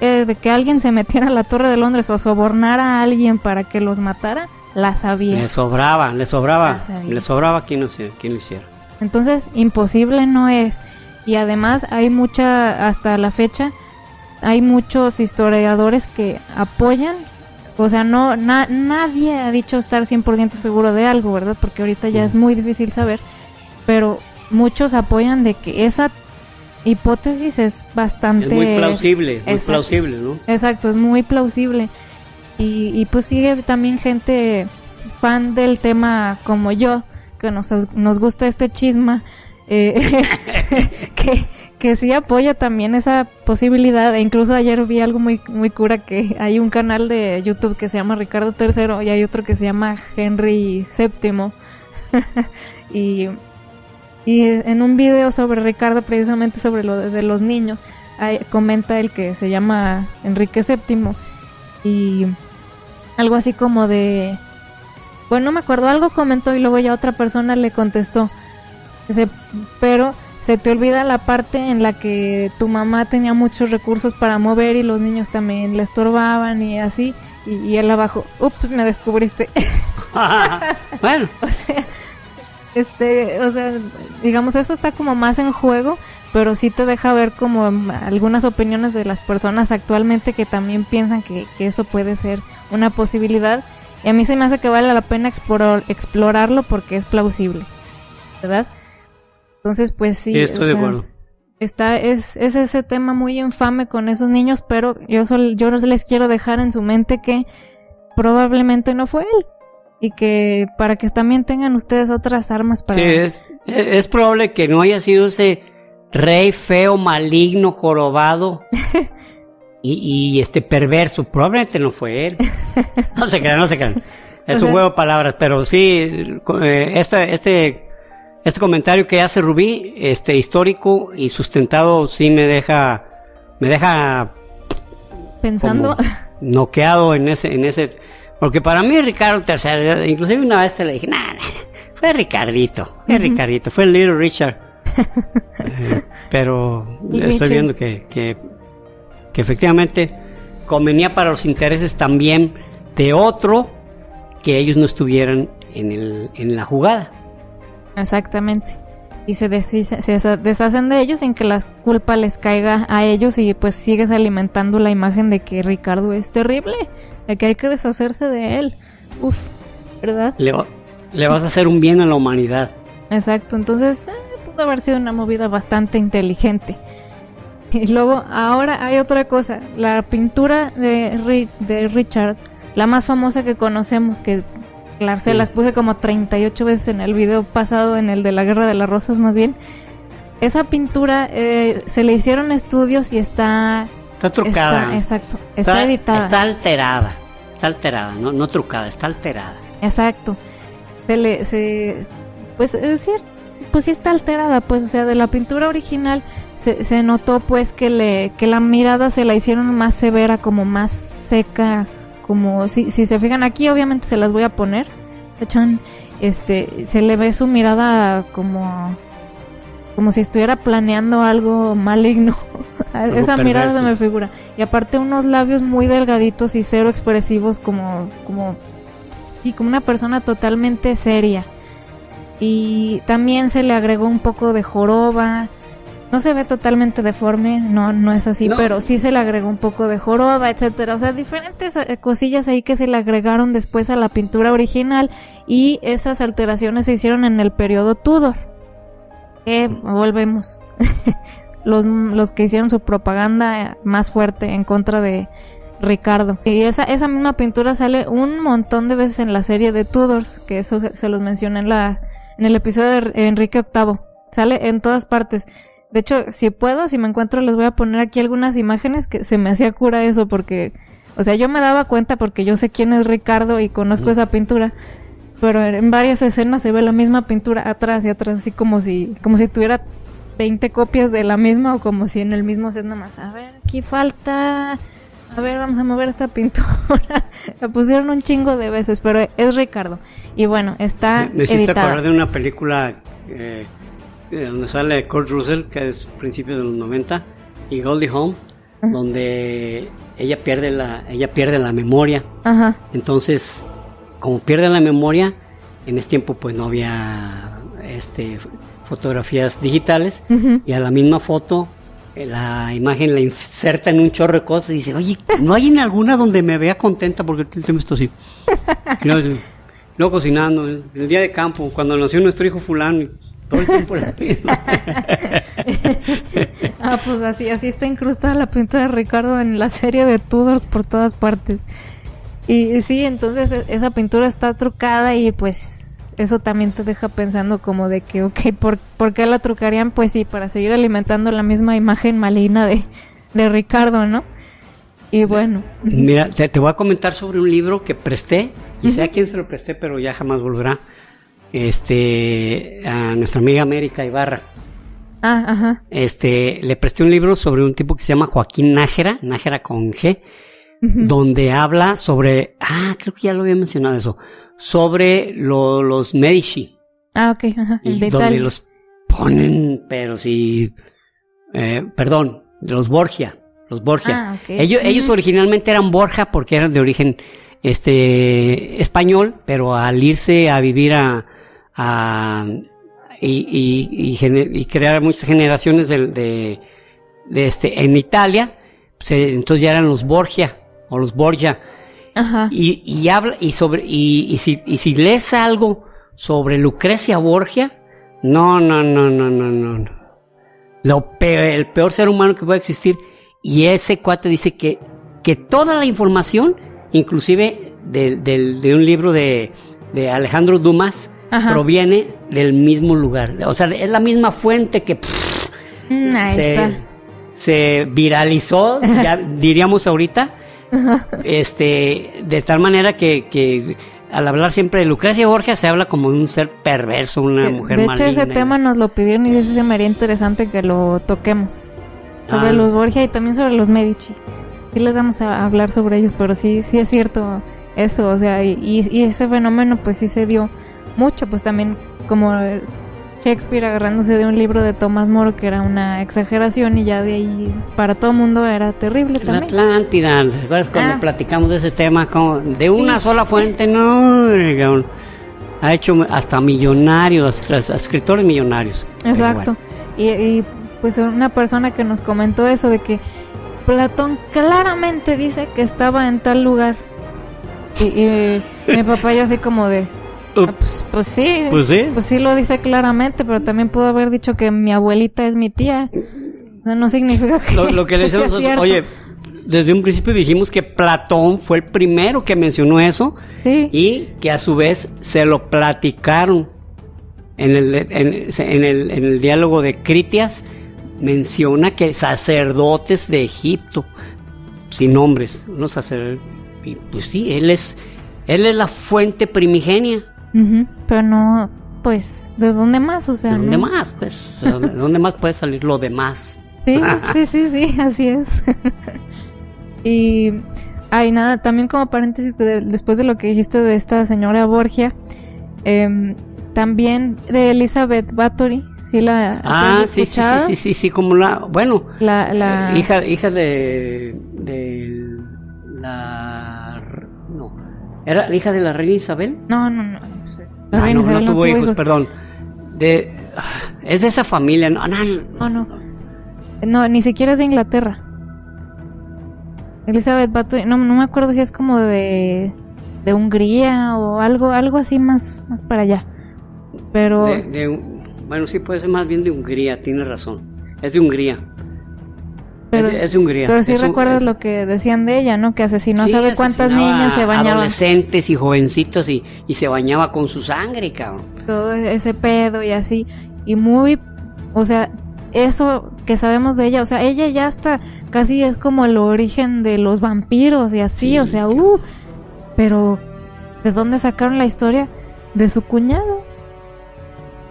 eh, de que alguien se metiera a la Torre de Londres o sobornar a alguien para que los matara, la sabía. Le sobraba, le sobraba, le sobraba quien lo, quien lo hiciera. Entonces, imposible no es. Y además hay mucha, hasta la fecha, hay muchos historiadores que apoyan. O sea, no na- nadie ha dicho estar 100% seguro de algo, ¿verdad? Porque ahorita ya es muy difícil saber. Pero muchos apoyan de que esa hipótesis es bastante... Es muy plausible, muy plausible, ¿no? Exacto, es muy plausible. Y, y pues sigue también gente fan del tema como yo, que nos, nos gusta este chisma, eh, que, que sí apoya también esa posibilidad. E incluso ayer vi algo muy, muy cura que hay un canal de YouTube que se llama Ricardo III y hay otro que se llama Henry VII. y, y en un video sobre Ricardo, precisamente sobre lo de, los niños, ahí comenta el que se llama Enrique VII y algo así como de bueno no me acuerdo algo comentó y luego ya otra persona le contestó Dice, pero se te olvida la parte en la que tu mamá tenía muchos recursos para mover y los niños también le estorbaban y así. Y, y él abajo, ups, me descubriste. bueno. o sea, este, o sea, digamos, esto está como más en juego, pero sí te deja ver como algunas opiniones de las personas actualmente que también piensan que, que eso puede ser una posibilidad. Y a mí se me hace que vale la pena explorar, explorarlo porque es plausible, ¿verdad? Entonces, pues sí. Estoy de acuerdo. Está, es, es ese tema muy infame con esos niños, pero yo, sol- yo les quiero dejar en su mente que probablemente no fue él. Y que para que también tengan ustedes otras armas para... Sí, es, es probable que no haya sido ese rey feo, maligno, jorobado y, y, este perverso. Probablemente no fue él. No se crean, no se crean. Es un juego de palabras, pero sí, este, este, este comentario que hace Rubí, este histórico y sustentado, sí me deja, me deja Pensando... noqueado en ese, en ese, porque para mí Ricardo III, inclusive una vez te le dije, nah, fue Ricardito, fue Ricardito, fue Little Richard. Eh, pero estoy Richard. viendo que, que, que efectivamente convenía para los intereses también de otro que ellos no estuvieran en, el, en la jugada. Exactamente. Y se, deshice- se desa- deshacen de ellos sin que la culpa les caiga a ellos y pues sigues alimentando la imagen de que Ricardo es terrible, de que hay que deshacerse de él. Uf, ¿verdad? Le, le vas a hacer un bien a la humanidad. Exacto, entonces eh, pudo haber sido una movida bastante inteligente. Y luego, ahora hay otra cosa, la pintura de, de Richard, la más famosa que conocemos, que claro, se Sí. las puse como 38 veces en el video pasado, en el de la Guerra de las Rosas más bien. Esa pintura eh, se le hicieron estudios y está... Está trucada. Está, exacto, está, editada. Está alterada. Está alterada, no, no trucada, está alterada. Exacto. Se le, se, pues es cierto, pues sí está alterada, pues, o sea, de la pintura original se, se notó pues que le, que la mirada se la hicieron más severa, como más seca, como si, si se fijan aquí, obviamente se las voy a poner. Este, se le ve su mirada como, como si estuviera planeando algo maligno. Esa mirada se me figura. Y aparte unos labios muy delgaditos y cero expresivos como, como, y como una persona totalmente seria. Y también se le agregó un poco de joroba. No se ve totalmente deforme, no, no es así, No. pero sí se le agregó un poco de joroba, etcétera. O sea, diferentes eh, cosillas ahí que se le agregaron después a la pintura original y esas alteraciones se hicieron en el periodo Tudor. Que volvemos. los, los que hicieron su propaganda más fuerte en contra de Ricardo. Y esa, esa misma pintura sale un montón de veces en la serie de Tudors, que eso se, se los mencioné en la en el episodio de Enrique VIII. Sale en todas partes. De hecho, si puedo, si me encuentro, les voy a poner aquí algunas imágenes que se me hacía cura eso porque, o sea, yo me daba cuenta porque yo sé quién es Ricardo y conozco esa pintura, pero en varias escenas se ve la misma pintura atrás y atrás, así como si, como si tuviera 20 copias de la misma o como si en el mismo set nomás, a ver, aquí falta, a ver, vamos a mover esta pintura. la pusieron un chingo de veces, pero es Ricardo. Y bueno, está Me hiciste acordar de una película eh, eh, donde sale Kurt Russell, que es principios de los 90, y Goldie Hawn, Ajá. donde ella pierde la, ella pierde la memoria. Ajá. Entonces, como pierde la memoria, en ese tiempo pues no había este fotografías digitales Ujú. y a la misma foto la imagen la inserta en un chorro de cosas y dice, oye, ¿no hay en alguna donde me vea contenta? Porque el tema está así. Y luego, cocinando, el, día de campo, cuando nació nuestro hijo fulano, todo el tiempo la. Ah, pues así, así está incrustada la pinta de Ricardo en la serie de Tudors por todas partes. Y sí, entonces e- esa pintura está trucada y pues eso también te deja pensando como de que, ok, ¿por, por qué la trucarían? Pues sí, para seguir alimentando la misma imagen maligna de, de Ricardo, ¿no? Y bueno, Mira, te, te voy a comentar sobre un libro que presté, y sé a quién se lo presté, pero ya jamás volverá. Este, a nuestra amiga América Ibarra. ah, ajá, Este, le presté un libro sobre un tipo que se llama Joaquín Nájera, Nájera con G, donde habla sobre, ah, creo que ya lo había mencionado eso, sobre lo- los Medici ah, ok, ajá, el y de donde Italia. los ponen, pero sí, eh, perdón, los Borgia, los Borgia. Ah. Ellos, ellos originalmente eran Borja porque eran de origen este español, pero al irse a vivir a, a y, y, y, crear muchas generaciones de, de, de este en Italia, se- entonces ya eran los Borgia o los Borgia Ajá. y, y habla y sobre y, y si y si lees algo sobre Lucrecia Borgia, no no no no no no, no. lo peor, el peor ser humano que puede existir y ese cuate dice que que toda la información, inclusive del- de un libro de, de Alejandro Dumas, Ajá. proviene del mismo lugar, o sea es la misma fuente que pff, Mm, se, se viralizó, ya diríamos ahorita, este, de tal manera que, que al hablar siempre de Lucrecia Borgia se habla como de un ser perverso, una mujer de hecho, ese tema nos lo pidieron y sí se me haría interesante que lo toquemos. Sobre Ah. los Borgia y también sobre los Medici. Sí les vamos a hablar sobre ellos, pero sí, sí es cierto eso, o sea, y, y- y ese fenómeno pues sí se dio mucho, pues también como Shakespeare agarrándose de un libro de Tomás Moro que era una exageración y ya de ahí para todo el mundo era terrible La también. Atlántida, ¿recuerdas cuando Ah. platicamos de ese tema? Como de una Sí. sola fuente, no, ha hecho hasta millonarios, escritores millonarios. Exacto. bueno. Y, y, pues una persona que nos comentó eso de que Platón claramente dice que estaba en tal lugar. Y, y mi papá yo así como de... "Ah, pues, pues sí, Pues sí. pues sí lo dice claramente, pero también pudo haber dicho que mi abuelita es mi tía. No, no significa que, Lo, lo que le decimos, oye, desde un principio dijimos que Platón fue el primero que mencionó eso Sí. y que a su vez se lo platicaron en el, en, en el, en el diálogo de Critias. Menciona que sacerdotes de Egipto, sin nombres, unos sacerdotes, y pues sí, él es, él es la fuente primigenia. Ujú, Pero no, pues, ¿de dónde más? O sea, ¿De dónde no- más? Pues, ¿de dónde- de dónde más puede salir lo demás? Sí, sí, sí, sí, así es. y, ay, nada, también como paréntesis, de- después de lo que dijiste de esta señora Borgia, em, también de Elizabeth Bathory, sí la Ah, sí, sí, sí, sí, sí, sí, como la, bueno, La, la, Eh, hija, hija de, de la, no, era la hija de la reina Isabel. No, no, no. Ah, no, no tuvo hijos, perdón. De, ah, es de esa familia, no, no, No, no. No, ni siquiera es de Inglaterra. Elizabeth no, no me acuerdo si es como de, de Hungría o algo, algo así más, más para allá. Pero... de- de- bueno, sí puede ser más bien de Hungría, tiene razón. Es de Hungría. Pero, es, es Hungría. pero sí Es un- recuerdas es- lo que decían de ella, ¿no? Que asesinó Sí, sabe cuántas niñas se bañaban. Adolescentes y jovencitas y, y se bañaba con su sangre, cabrón. Todo ese pedo y así. Y muy, o sea, eso que sabemos de ella, o sea, ella ya hasta casi es como el origen de los vampiros y así, Sí, o sea, uh, pero ¿de dónde sacaron la historia? De su cuñado.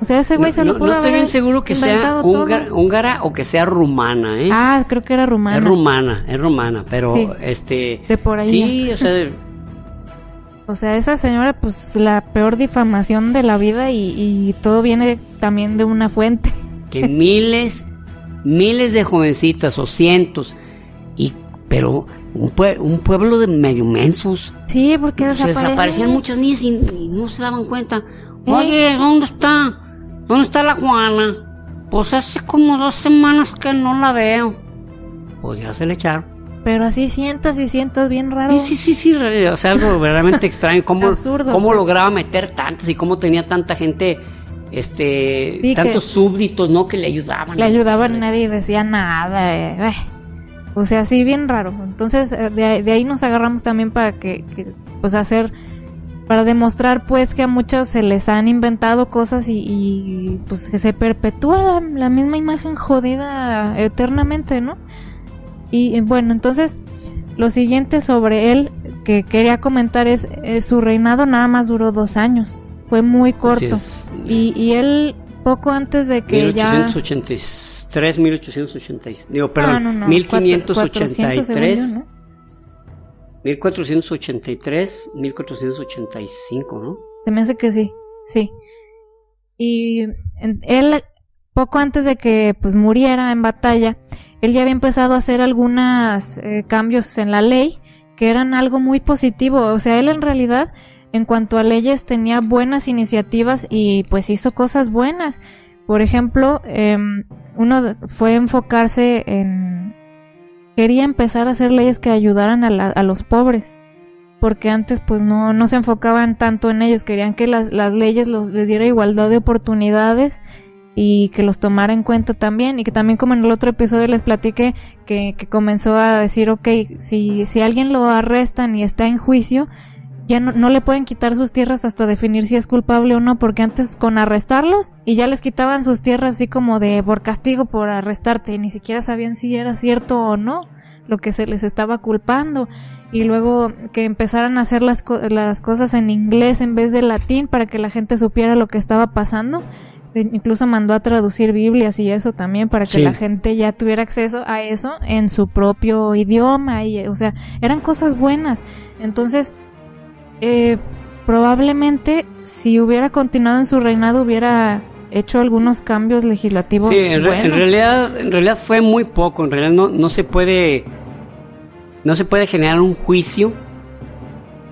O sea, ese güey no, se lo no- pudo no estoy haber bien seguro que sea húngara, húngara o que sea rumana, ¿eh? Ah, creo que era rumana. Es rumana, es rumana, pero Sí. este... De por ahí. Sí, o sea, O sea, esa señora, pues la peor difamación de la vida y, y todo viene también de una fuente. que miles, miles de jovencitas o cientos, y pero un, pue- un pueblo de medio mensos. Sí, porque Se desaparecían muchas niñas y, y no se daban cuenta. ¿Eh? Oye, ¿dónde está? ¿Dónde está la Juana? Pues hace como dos semanas que no la veo. Pues ya se le echaron. Pero así sientas y sientas bien raro. Sí, sí, sí, sí, o sea, algo verdaderamente extraño. ¿Cómo, Absurdo, cómo pues. lograba meter tantas y cómo tenía tanta gente, este, Sí, tantos súbditos, ¿no? Que le ayudaban. Le ayudaban nadie decía nada. eh, eh. O sea, sí, bien raro. Entonces, eh, de, ahí- de ahí nos agarramos también para que, que, pues, hacer, para demostrar, pues, que a muchos se les han inventado cosas y, y, pues, que se perpetúa la, la misma imagen jodida eternamente, ¿no? Y eh, bueno, entonces, lo siguiente sobre él que quería comentar es, eh, su reinado nada más duró dos años. Fue muy corto. Y, y él, poco antes de que ya... 1883, 1886. Digo, perdón, No, no, no, 1583. 400 según yo, ¿no? 1483, 1485, ¿no? Se me hace que sí, sí. Y él poco antes de que pues muriera en batalla, él ya había empezado a hacer algunos eh, cambios en la ley que eran algo muy positivo. O sea, él en realidad, en cuanto a leyes, tenía buenas iniciativas y pues hizo cosas buenas. Por ejemplo, em, uno fue enfocarse en... Quería empezar a hacer leyes que ayudaran a, los pobres porque antes pues no, no se enfocaban tanto en ellos, querían que las, las leyes los, les diera igualdad de oportunidades y que los tomara en cuenta también y que también como en el otro episodio les platiqué que, que comenzó a decir ok si, si alguien lo arrestan y está en juicio ya no, no, le pueden quitar sus tierras hasta definir si es culpable o no, porque antes con arrestarlos y ya les quitaban sus tierras así como de por castigo por arrestarte, ni siquiera sabían si era cierto o no lo que se les estaba culpando. Y luego que empezaran a hacer las, las cosas en inglés en vez de latín para que la gente supiera lo que estaba pasando. Incluso mandó a traducir Biblias y eso también para que la gente ya tuviera acceso a eso en su propio idioma y o sea eran cosas buenas. Entonces eh, probablemente si hubiera continuado en su reinado hubiera hecho algunos cambios legislativos sí en, realidad en realidad fue muy poco en realidad no, no se puede no se puede generar un juicio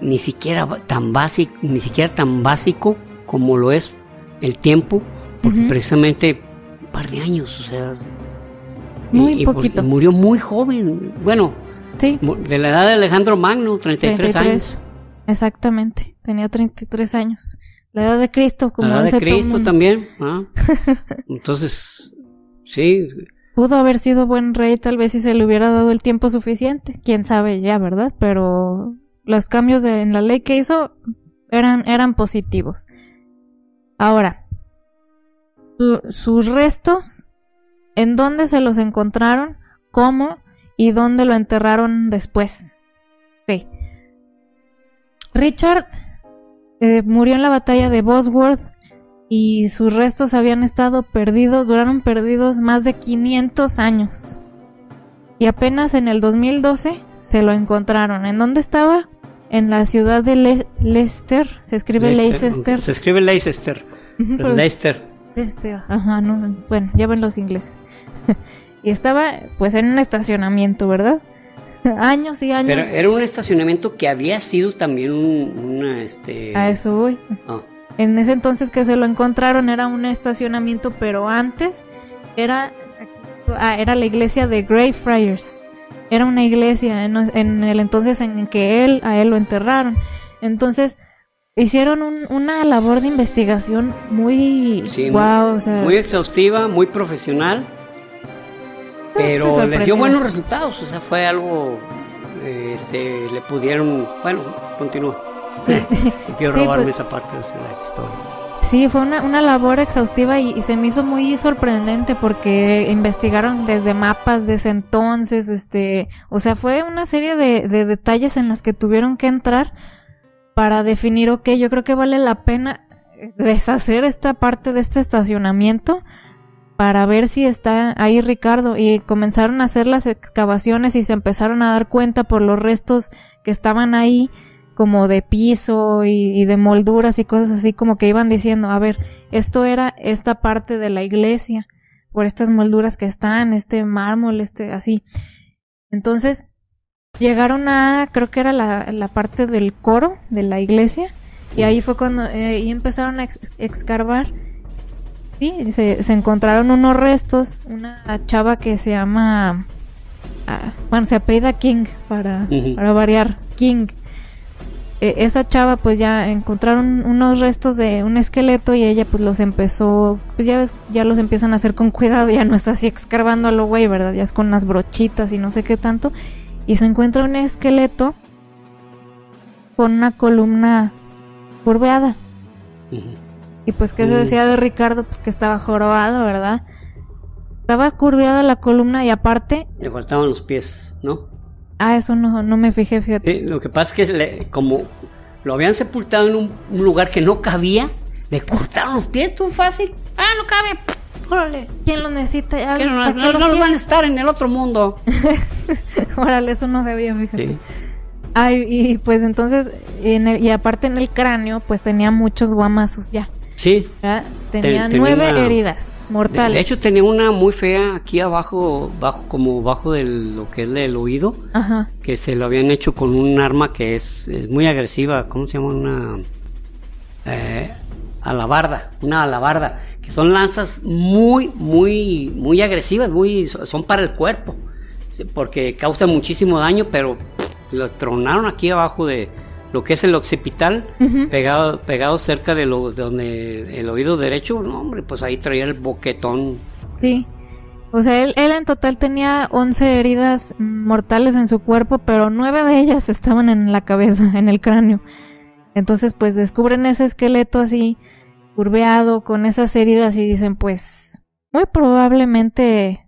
ni siquiera tan básico ni siquiera tan básico como lo es el tiempo porque precisamente un par de años, o sea... Muy poquito. murió muy joven, bueno, sí. de la edad de Alejandro Magno, 33, años. Exactamente, tenía 33 años. La edad de Cristo, como La edad de Cristo también. ¿ah? Entonces, sí. Pudo haber sido buen rey, tal vez si se le hubiera dado el tiempo suficiente. Quién sabe ya, ¿verdad? Pero los cambios en la ley que hizo eran, eran positivos. Ahora, sus restos, en dónde se los encontraron, cómo y dónde lo enterraron después. Richard eh, murió en la batalla de Bosworth y sus restos habían estado perdidos, duraron perdidos más de 500 años. Y apenas en el 2012 se lo encontraron. ¿En dónde estaba? En la ciudad de Leicester. Se escribe Leicester. Se escribe Leicester. Leicester. Este, ajá, no, bueno, ya ven los ingleses. y estaba pues en un estacionamiento, ¿verdad? años y años. Pero era un estacionamiento que había sido también un, una, este... A eso voy. Ah. En ese entonces que se lo encontraron era un estacionamiento, pero antes era, ah, era la iglesia de Greyfriars. Era una iglesia en, en el entonces en que él, a él lo enterraron. Entonces, hicieron una labor de investigación muy muy, exhaustiva, muy profesional, pero les dio buenos resultados, o sea, fue algo, eh, este, le pudieron, bueno, continúa. quiero robarme pues esa parte de la historia. Sí, fue una, una labor exhaustiva y, se me hizo muy sorprendente porque investigaron desde mapas de ese entonces, este, o sea, fue una serie de, de detalles en las que tuvieron que entrar para definir, ok, yo creo que vale la pena deshacer esta parte de este estacionamiento para ver si está ahí Ricardo y comenzaron a hacer las excavaciones y se empezaron a dar cuenta por los restos que estaban ahí como de piso y, de molduras y cosas así como que iban diciendo, a ver, esto era esta parte de la iglesia por estas molduras que están, este mármol, este así. Entonces, Llegaron a, creo que era la, la parte del coro de la iglesia, y ahí fue cuando eh, empezaron a excavar. Sí, se, se, encontraron unos restos, una chava que se llama, ah, bueno, se apellida King, para, para variar, King. E, esa chava pues ya encontraron unos restos de un esqueleto y ella pues los empezó, pues ya ves, ya los empiezan a hacer con cuidado, ya no está así excavando a lo güey, ¿verdad? Ya es con unas brochitas y no sé qué tanto y se encuentra un esqueleto con una columna curveada. Y pues, ¿qué se decía de Ricardo? Pues que estaba jorobado, ¿verdad? Estaba curveada la columna y aparte... Le faltaban los pies, ¿no? Ah, eso no, no me fijé, fíjate. Sí, lo que pasa es que como lo habían sepultado en un, lugar que no cabía, le cortaron los pies, tú fácil. Ah, no cabe. Órale, ¿quién lo necesita? no, los van a estar en el otro mundo. Órale, eso no debía, fíjate. Ay, y pues entonces, y aparte en el cráneo, pues tenía muchos guamazos ya. Sí. Tenía nueve heridas mortales. De, hecho, tenía una muy fea aquí abajo, bajo, como bajo de lo que es el oído, Ajá. que se lo habían hecho con un arma que es, muy agresiva. ¿Cómo se llama? Una eh, alabarda, una alabarda, que son lanzas muy, muy, muy agresivas, muy, son para el cuerpo, porque causan muchísimo daño, pero lo tronaron aquí abajo de, lo que es el occipital, pegado, pegado cerca de, lo, donde el oído derecho, no, hombre, pues ahí traía el boquetón. Sí. O sea, él, él en total tenía 11 heridas mortales en su cuerpo, pero nueve de ellas estaban en la cabeza, en el cráneo. Entonces, pues descubren ese esqueleto así, curveado, con esas heridas y dicen, pues, muy probablemente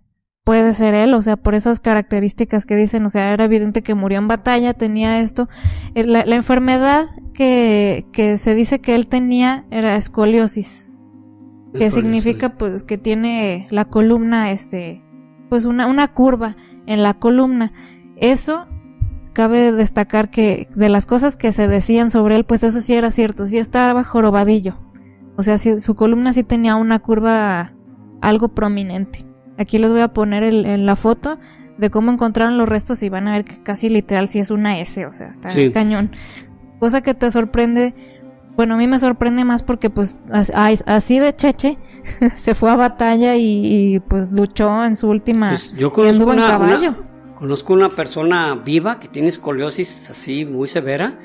puede ser él, o sea, por esas características que dicen, o sea, era evidente que murió en batalla, tenía esto. Eh, la, enfermedad que, que, se dice que él tenía era escoliosis, que significa pues que tiene la columna, este, pues una, una curva en la columna. Eso cabe destacar que de las cosas que se decían sobre él, pues eso sí era cierto, sí estaba jorobadillo. O sea, sí, su columna sí tenía una curva algo prominente. Aquí les voy a poner el, la foto de cómo encontraron los restos y van a ver que casi literal sí es una S, o sea, está cañón. Cosa que te sorprende, bueno, a mí me sorprende más porque pues así de cheche se fue a batalla y, pues luchó en su última... Pues, yo conozco una, caballo. conozco una persona viva que tiene escoliosis así muy severa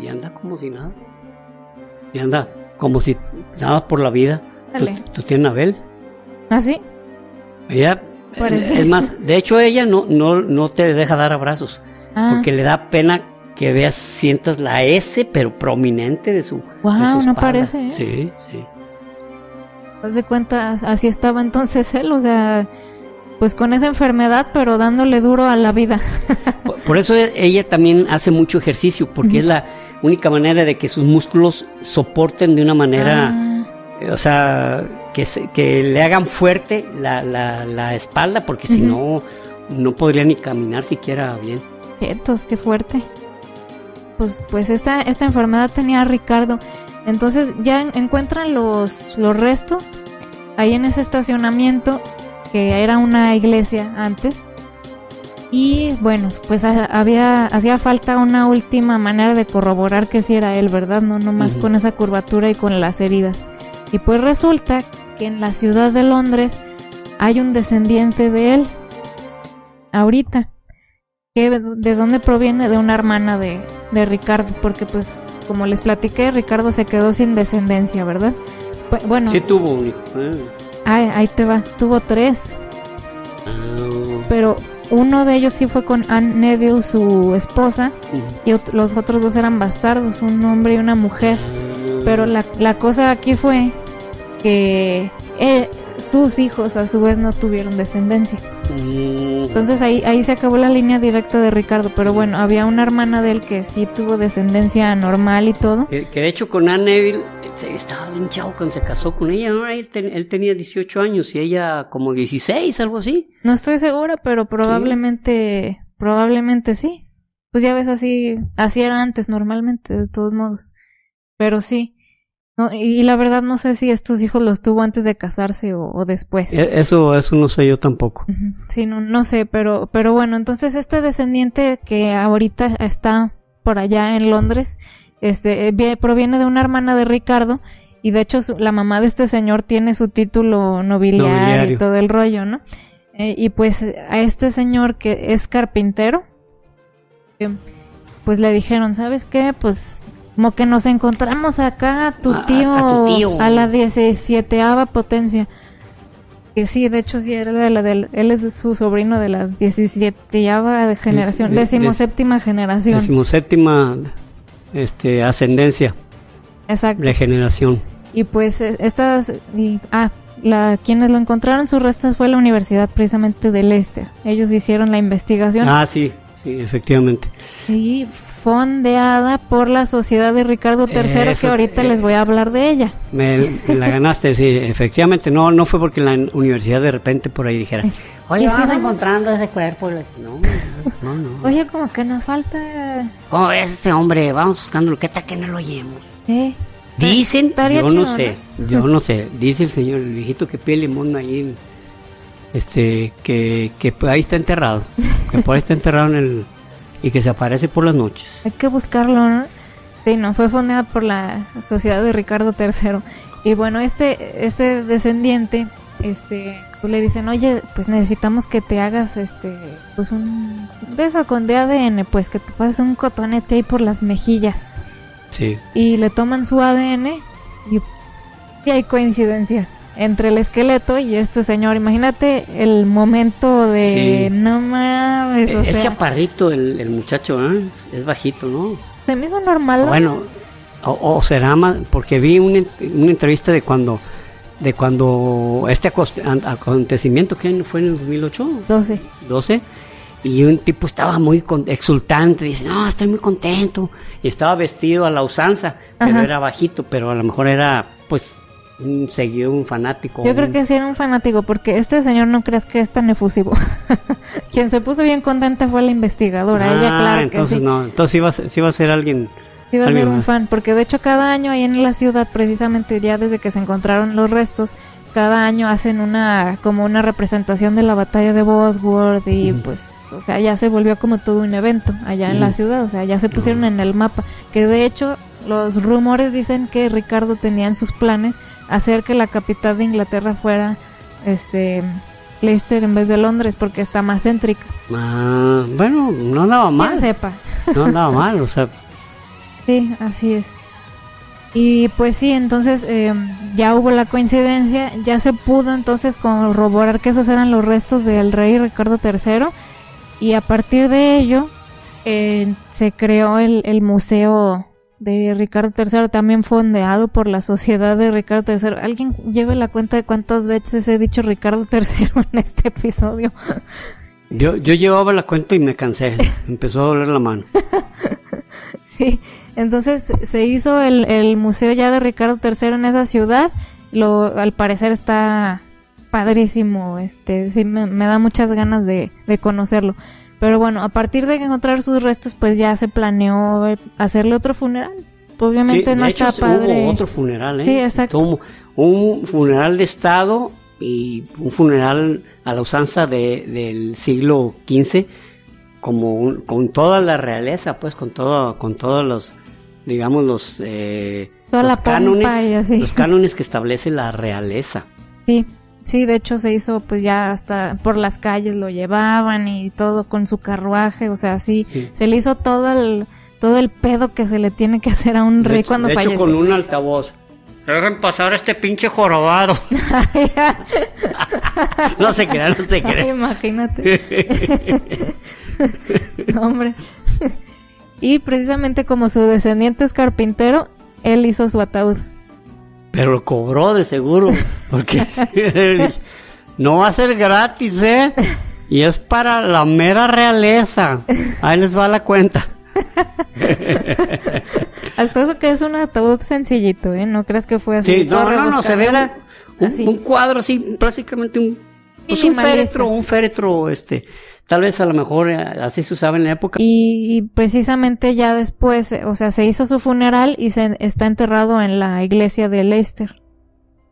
y, anda como si nada. Y anda como si nada por la vida. ¿Tú, ¿Tú, tienes Abel? ¿Ah, sí? Ella, es más, de hecho ella no, no, no te deja dar abrazos, ah. porque le da pena que veas, sientas la S, pero prominente de su, wow, no parece. ¿eh? Sí, sí. Haz de cuenta, así estaba entonces él, o sea, pues con esa enfermedad, pero dándole duro a la vida. por, eso ella también hace mucho ejercicio, porque es la única manera de que sus músculos soporten de una manera, ah. o sea, que, que le hagan fuerte la, la, espalda, porque si no, no podría ni caminar siquiera bien. Quietos, qué fuerte. Pues, pues esta, esta enfermedad tenía a Ricardo. Entonces ya encuentran los, los restos ahí en ese estacionamiento, que era una iglesia antes. Y bueno, pues había, hacía falta una última manera de corroborar que si era él, ¿verdad? No nomás con esa curvatura y con las heridas. Y pues resulta que en la ciudad de Londres hay un descendiente de él. Ahorita. Que, ¿De dónde proviene? De una hermana de, de Ricardo. Porque pues, como les platiqué, Ricardo se quedó sin descendencia, ¿verdad? Bueno. Sí tuvo un hijo. Ah. ahí te va. Tuvo tres. Ah. Pero uno de ellos sí fue con Anne Neville, su esposa, y los otros dos eran bastardos, un hombre y una mujer. Ah. Pero la, la cosa aquí fue que eh, sus hijos a su vez no tuvieron descendencia. Mm. Entonces ahí, ahí se acabó la línea directa de Ricardo, pero bueno, había una hermana de él que sí tuvo descendencia normal y todo. Que, de hecho con Anne Neville estaba bien chavo cuando se casó con ella, ¿no? Él, tenía 18 años y ella como 16, algo así. No estoy segura, pero probablemente, probablemente sí. Pues ya ves así, así era antes normalmente, de todos modos. Pero sí y la verdad no sé si estos hijos los tuvo antes de casarse o, después. E, eso, eso no sé yo tampoco. Sí, no, no sé, pero, pero bueno, entonces este descendiente que ahorita está por allá en Londres, este, eh, proviene de una hermana de Ricardo y de hecho la mamá de este señor tiene su título nobiliario, y todo el rollo, ¿no? Eh, y pues a este señor que es carpintero, pues le dijeron, ¿sabes qué? Pues como que nos encontramos acá, tu tío, a, tu tío. a la 17 potencia. Que sí, de hecho sí era de la del, él es su sobrino de la 17 de generación, decimoséptima generación. Decimoséptima este ascendencia. Exacto. De generación. Y pues e, estas ah, la quienes lo encontraron sus restos fue la Universidad precisamente de Leicester. Ellos hicieron la investigación. Ah, sí, sí, efectivamente. Y fondeada por la Sociedad de Ricardo III, que ahorita les voy a hablar de ella. Me, la ganaste, sí, efectivamente. No, no fue porque la universidad de repente por ahí dijera, oye, vamos encontrando ese cuerpo. No, no, no. Oye, como que nos falta... ¿Cómo ves este hombre? Vamos buscándolo. ¿Qué tal que no lo oímos? ¿Eh? Dicen, yo chido, no sé, yo no sé, dice el señor, el viejito que pide limón ahí, en- este, que, que ahí está enterrado, que por ahí está enterrado en el, y que se aparece por las noches. Hay que buscarlo, ¿no? Sí, no, fue fundada por la sociedad de Ricardo III. Y bueno, este, este descendiente, este, pues le dicen, oye, pues necesitamos que te hagas, este, pues un, de eso con de ADN, pues que te pases un cotonete ahí por las mejillas. Sí. Y le toman su ADN y, y hay coincidencia entre el esqueleto y este señor. Imagínate el momento de, Sí. no mames, o es sea, chaparrito el, el muchacho, ¿eh? es, es bajito, ¿no? se me hizo normal. ¿no? Bueno, o, o será más, porque vi una, una entrevista de cuando, de cuando este acontecimiento que fue en el 2008, 12. 12, y un tipo estaba muy con- exultante, dice, no, estoy muy contento, y estaba vestido a la usanza, pero Ajá. era bajito, pero a lo mejor era, pues, un seguidor, un fanático. Yo creo un- que sí era un fanático, porque este señor no creas que es tan efusivo. Quien se puso bien contenta fue la investigadora. Ella, Ah, claro entonces que sí, no, entonces iba a ser, iba a ser alguien, iba a ser un fan, porque de hecho cada año ahí en la ciudad, precisamente ya desde que se encontraron los restos, cada año hacen una como una representación de la batalla de Bosworth y Ujú. pues, o sea, ya se volvió como todo un evento allá en la ciudad, o sea, ya se pusieron en el mapa, que de hecho los rumores dicen que Ricardo tenía en sus planes hacer que la capital de Inglaterra fuera este Leicester en vez de Londres porque está más céntrica. ah, bueno, no andaba Quien mal, sepa. no andaba mal, o sea, Sí, así es. Y pues sí, entonces eh, ya hubo la coincidencia, ya se pudo entonces corroborar que esos eran los restos del rey Ricardo III y a partir de ello eh, se creó el, el museo de Ricardo III, también fondeado por la sociedad de Ricardo III. ¿Alguien lleve la cuenta de cuántas veces he dicho Ricardo III en este episodio? Yo, yo llevaba la cuenta y me cansé. Empezó a doler la mano. Sí, entonces se hizo el, el museo ya de Ricardo III en esa ciudad. Lo, al parecer está padrísimo, este, sí me, me da muchas ganas de, de conocerlo. Pero bueno, a partir de encontrar sus restos, pues ya se planeó hacerle otro funeral. Obviamente Sí, no de hecho, está padre. hubo otro funeral, ¿eh? Sí, exacto. Un funeral de Estado y un funeral a la usanza de, del siglo XV, como un- con toda la realeza, pues, con todo, con todos los, digamos, los, eh, Toda los la pompa y así. los cánones que establece la realeza. Sí, sí, de hecho se hizo pues ya hasta por las calles lo llevaban y todo con su carruaje, o sea, sí, Sí. se le hizo todo el todo el pedo que se le tiene que hacer a un De rey hecho- cuando de hecho, con un altavoz. Dejen pasar a este pinche jorobado. no se crea, no se crea. Imagínate. No, hombre. y precisamente como su descendiente es carpintero, él hizo su ataúd. Pero lo cobró de seguro. Porque no va a ser gratis, ¿eh? Y es para la mera realeza. Ahí les va la cuenta. Hasta eso que es un ataúd sencillito, ¿eh? No creas que fue así. Sí, no, no, no, se ve un, cuadro así, prácticamente un, pues un féretro, un féretro, este, tal vez a lo mejor eh, así se usaba en la época. Y, y precisamente ya después, eh, o sea, se hizo su funeral y se está enterrado en la iglesia de Leicester.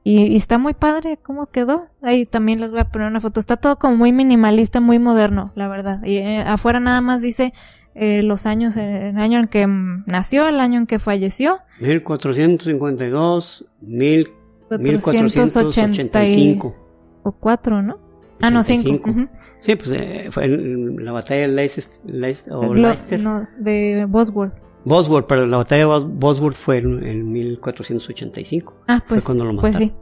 Y, y está muy padre cómo quedó. Ahí también les voy a poner una foto. Está todo como muy minimalista, muy moderno, la verdad. Y eh, afuera nada más dice eh, los años, eh, el año en que mm, nació, el año en que falleció. 1452, mil, 480 y- 1485. o cuatro, ¿no? Ah, no, cinco. 85. ujú. Sí, pues eh, fue en la batalla de Leicester, Leicester- o Lo- Leicester. no, de Bosworth. Bosworth, pero la batalla de Bos- Bosworth fue en, en 1485. Ah, pues, cuando lo pues sí.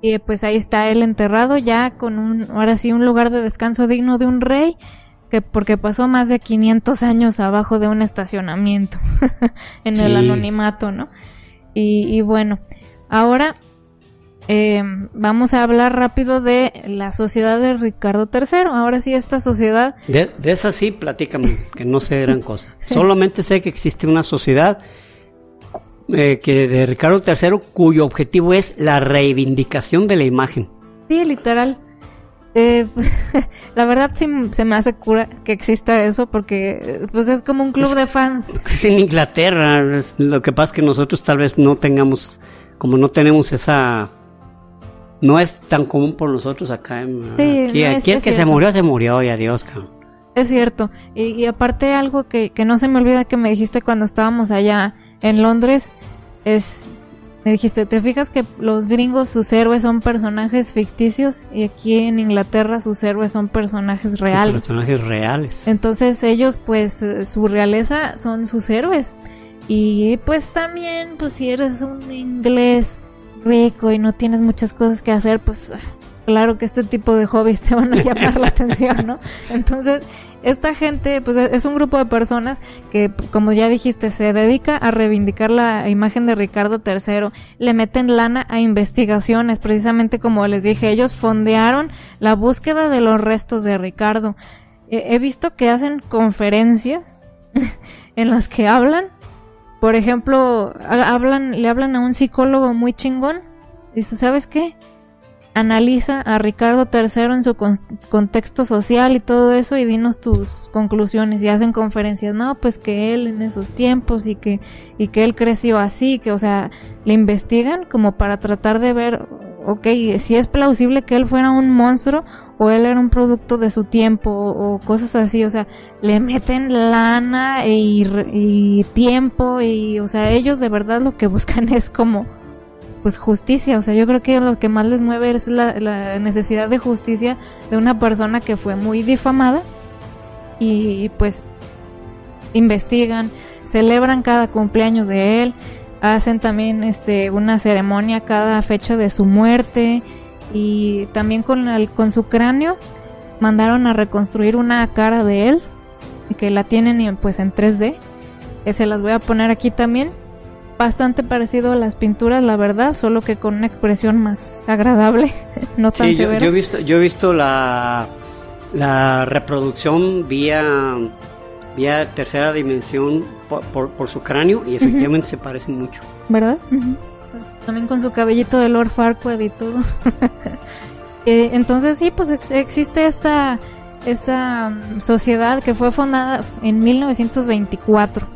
Y pues ahí está él enterrado ya con un, ahora sí, un lugar de descanso digno de un rey, que porque pasó más de 500 años abajo de un estacionamiento, en el anonimato, ¿no? Y, y bueno, ahora eh, vamos a hablar rápido de la sociedad de Ricardo III. Ahora sí, esta sociedad, De, de esa sí, platícame, que no sé gran cosa. Sí. Solamente sé que existe una sociedad eh, que de Ricardo III cuyo objetivo es la reivindicación de la imagen. sí, literal. Eh, la verdad sí se me hace cura que exista eso porque pues es como un club de fans. En Inglaterra, lo que pasa es que nosotros tal vez no tengamos, como no tenemos esa... No es tan común por nosotros acá. En, aquí, aquí el que se murió, se murió y adiós, cabrón. Es cierto. Y, aparte algo que, que no se me olvida que me dijiste cuando estábamos allá en Londres es me dijiste, ¿te fijas que los gringos sus héroes son personajes ficticios y aquí en Inglaterra sus héroes son personajes reales? Personajes reales. Entonces ellos pues su realeza son sus héroes. Y pues también pues si eres un inglés rico y no tienes muchas cosas que hacer, pues claro que este tipo de hobbies te van a llamar la atención, ¿no? Entonces, esta gente, pues es un grupo de personas que, como ya dijiste, se dedica a reivindicar la imagen de Ricardo III, le meten lana a investigaciones, precisamente como les dije, ellos fondearon la búsqueda de los restos de Ricardo. He visto que hacen conferencias en las que hablan, por ejemplo, le hablan a un psicólogo muy chingón, dice, ¿sabes qué? analiza a Ricardo III en su contexto social y todo eso y dinos tus conclusiones y hacen conferencias, no, pues que él en esos tiempos y que y que él creció así, que o sea, le investigan como para tratar de ver, ok, si es plausible que él fuera un monstruo o él era un producto de su tiempo o, cosas así, o sea, le meten lana y, y tiempo y, o sea, ellos de verdad lo que buscan es como pues justicia, o sea, yo creo que lo que más les mueve es la, necesidad de justicia de una persona que fue muy difamada y pues investigan, celebran cada cumpleaños de él, hacen también este una ceremonia cada fecha de su muerte y también con el, con su cráneo mandaron a reconstruir una cara de él que la tienen pues en 3D. Que se las voy a poner aquí también bastante parecido a las pinturas, la verdad, solo que con una expresión más agradable, no tan severa. Yo, he visto, yo he visto la, la reproducción vía, vía tercera dimensión por, su cráneo y efectivamente se parece mucho. ¿Verdad? Pues, también con su cabellito de Lord Farquaad y todo. Eh, entonces sí, pues existe esta, esta mm, sociedad que fue fundada en 1924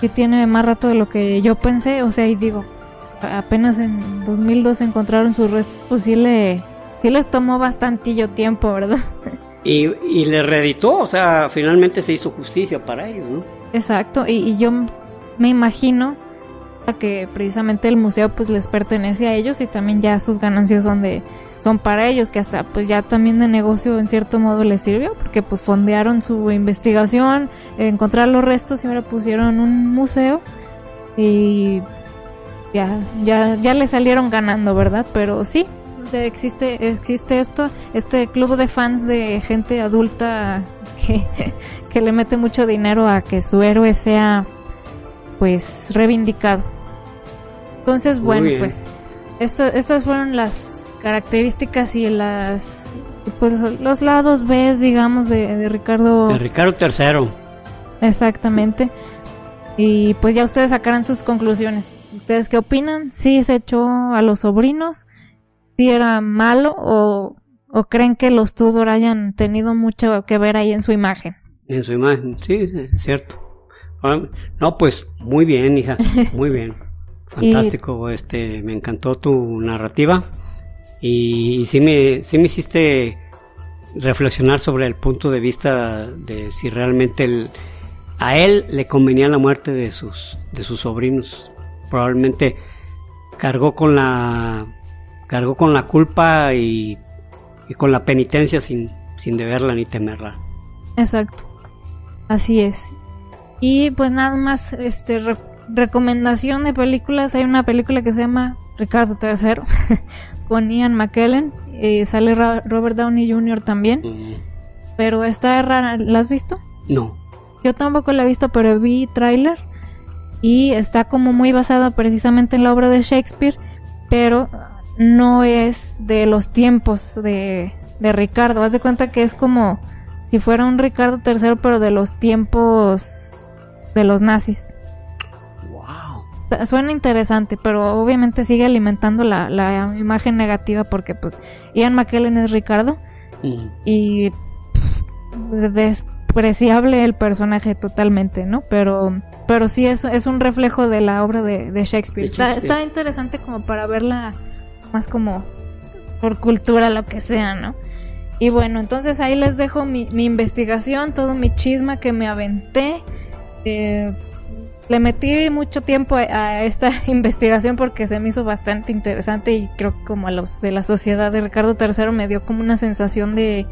que tiene más rato de lo que yo pensé, o sea, y digo, apenas en 2002 encontraron sus restos, pues sí, le, sí les tomó bastantillo tiempo, ¿verdad? Y, y le reeditó, o sea, finalmente se hizo justicia para ellos, ¿no? Exacto, y, y yo me imagino que precisamente el museo pues les pertenece a ellos y también ya sus ganancias son de son para ellos que hasta pues ya también de negocio en cierto modo les sirvió porque pues fondearon su investigación encontrar los restos y ahora pusieron un museo y ya ya ya le salieron ganando verdad pero sí existe existe esto este club de fans de gente adulta que, que le mete mucho dinero a que su héroe sea pues reivindicado entonces, bueno, pues estas fueron las características y las pues los lados B, digamos, de, Ricardo. De Ricardo III. Exactamente. Y pues ya ustedes sacarán sus conclusiones. ¿Ustedes qué opinan? ¿Sí se echó a los sobrinos? ¿Sí era malo? ¿O, o creen que los Tudor hayan tenido mucho que ver ahí en su imagen? En su imagen, sí, es cierto. Ah, no, pues muy bien, hija, muy bien. Fantástico, este, me encantó tu narrativa y, sí, me, sí me hiciste reflexionar sobre el punto de vista de si realmente a él le convenía la muerte de sus, de sus sobrinos. Probablemente cargó con la, cargó con la culpa y, y con la penitencia sin, sin deberla ni temerla. Exacto, así es. Y pues nada más, este, recomendación de películas, hay una película que se llama Ricardo III con Ian McKellen, y sale Robert Downey Jr. también, pero está rara, ¿la has visto? No. Yo tampoco la he visto, pero vi tráiler y está como muy basada precisamente en la obra de Shakespeare, pero no es de los tiempos de, de Ricardo. Haz de cuenta que es como si fuera un Ricardo III, pero de los tiempos de los nazis. Suena interesante, pero obviamente sigue alimentando la, la imagen negativa porque pues Ian McKellen es Ricardo Mm. y pff, despreciable el personaje totalmente, ¿no? Pero, pero sí es, es un reflejo de la obra de, de Shakespeare. De Está, está interesante como para verla más como por cultura, lo que sea, ¿no? Y bueno, entonces ahí les dejo mi, mi investigación, todo mi chisma que me aventé. Eh, le metí mucho tiempo a, esta investigación porque se me hizo bastante interesante y creo que como a los de la sociedad de Ricardo III me dio como una sensación de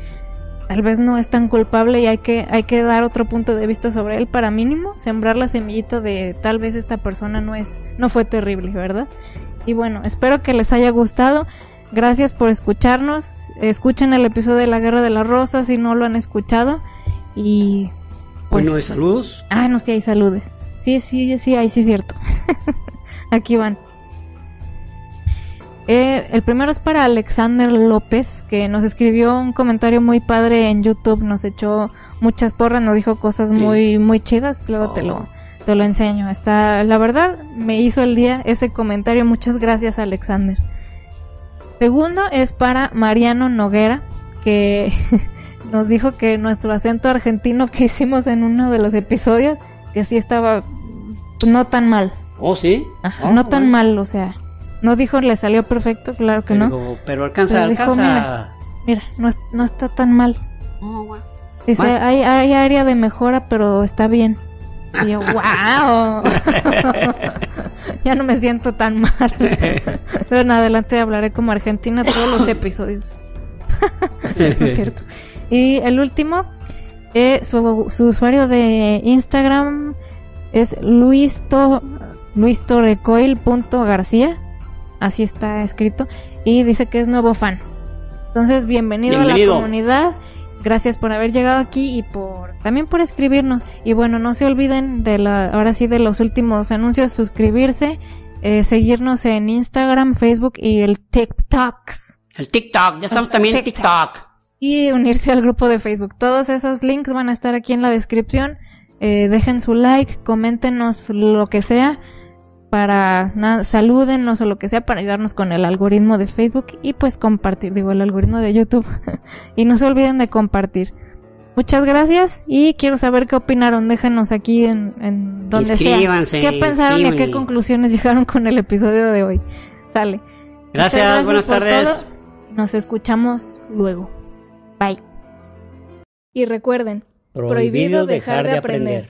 tal vez no es tan culpable y hay que, hay que dar otro punto de vista sobre él para mínimo, sembrar la semillita de tal vez esta persona no es, no fue terrible, ¿verdad? Y bueno, espero que les haya gustado. Gracias por escucharnos. Escuchen el episodio de la Guerra de las Rosas si no lo han escuchado. Y Hoy pues, no hay saludos. Ah, no, sí hay saludes. Sí, sí, sí, ahí sí es cierto. Aquí van. Eh, el primero es para Alexander López, que nos escribió un comentario muy padre en YouTube, nos echó muchas porras, nos dijo cosas muy, muy chidas, luego te Oh. lo, te lo enseño. Está, la verdad, me hizo el día ese comentario, muchas gracias Alexander. Segundo es para Mariano Noguera, que nos dijo que nuestro acento argentino que hicimos en uno de los episodios, que sí estaba no tan mal. Oh, sí. Ajá, Oh, no tan bueno. mal, o sea, no dijo le salió perfecto, claro que no. Pero, pero alcanza, dijo, alcanza. Mira, no, es- no está tan mal. Oh. Dice, hay, hay área de mejora, pero está bien. Y yo, wow. ya no me siento tan mal. Pero en adelante hablaré como argentina todos los episodios. no es cierto. Y el último, eh, su, su usuario de Instagram es luisto, luistorecoil.garcía. Así está escrito. Y dice que es nuevo fan. Entonces, bienvenido, a la comunidad. Gracias por haber llegado aquí y por también por escribirnos. Y bueno, no se olviden de la, ahora sí de los últimos anuncios, suscribirse, eh, seguirnos en Instagram, Facebook y el TikToks. El TikTok, ya estamos también en TikTok. TikTok. y unirse al grupo de Facebook. Todos esos links van a estar aquí en la descripción. Eh, dejen su like, coméntenos lo que sea para nada, salúdennos o lo que sea para ayudarnos con el algoritmo de Facebook y pues compartir, digo, el algoritmo de YouTube. y no se olviden de compartir. Muchas gracias y quiero saber qué opinaron. Déjenos aquí en, en donde sea. ¿Qué pensaron y a qué conclusiones llegaron con el episodio de hoy? Sale. Gracias, buenas tardes. todo. Nos escuchamos luego. Bye. Y recuerden, prohibido dejar de aprender.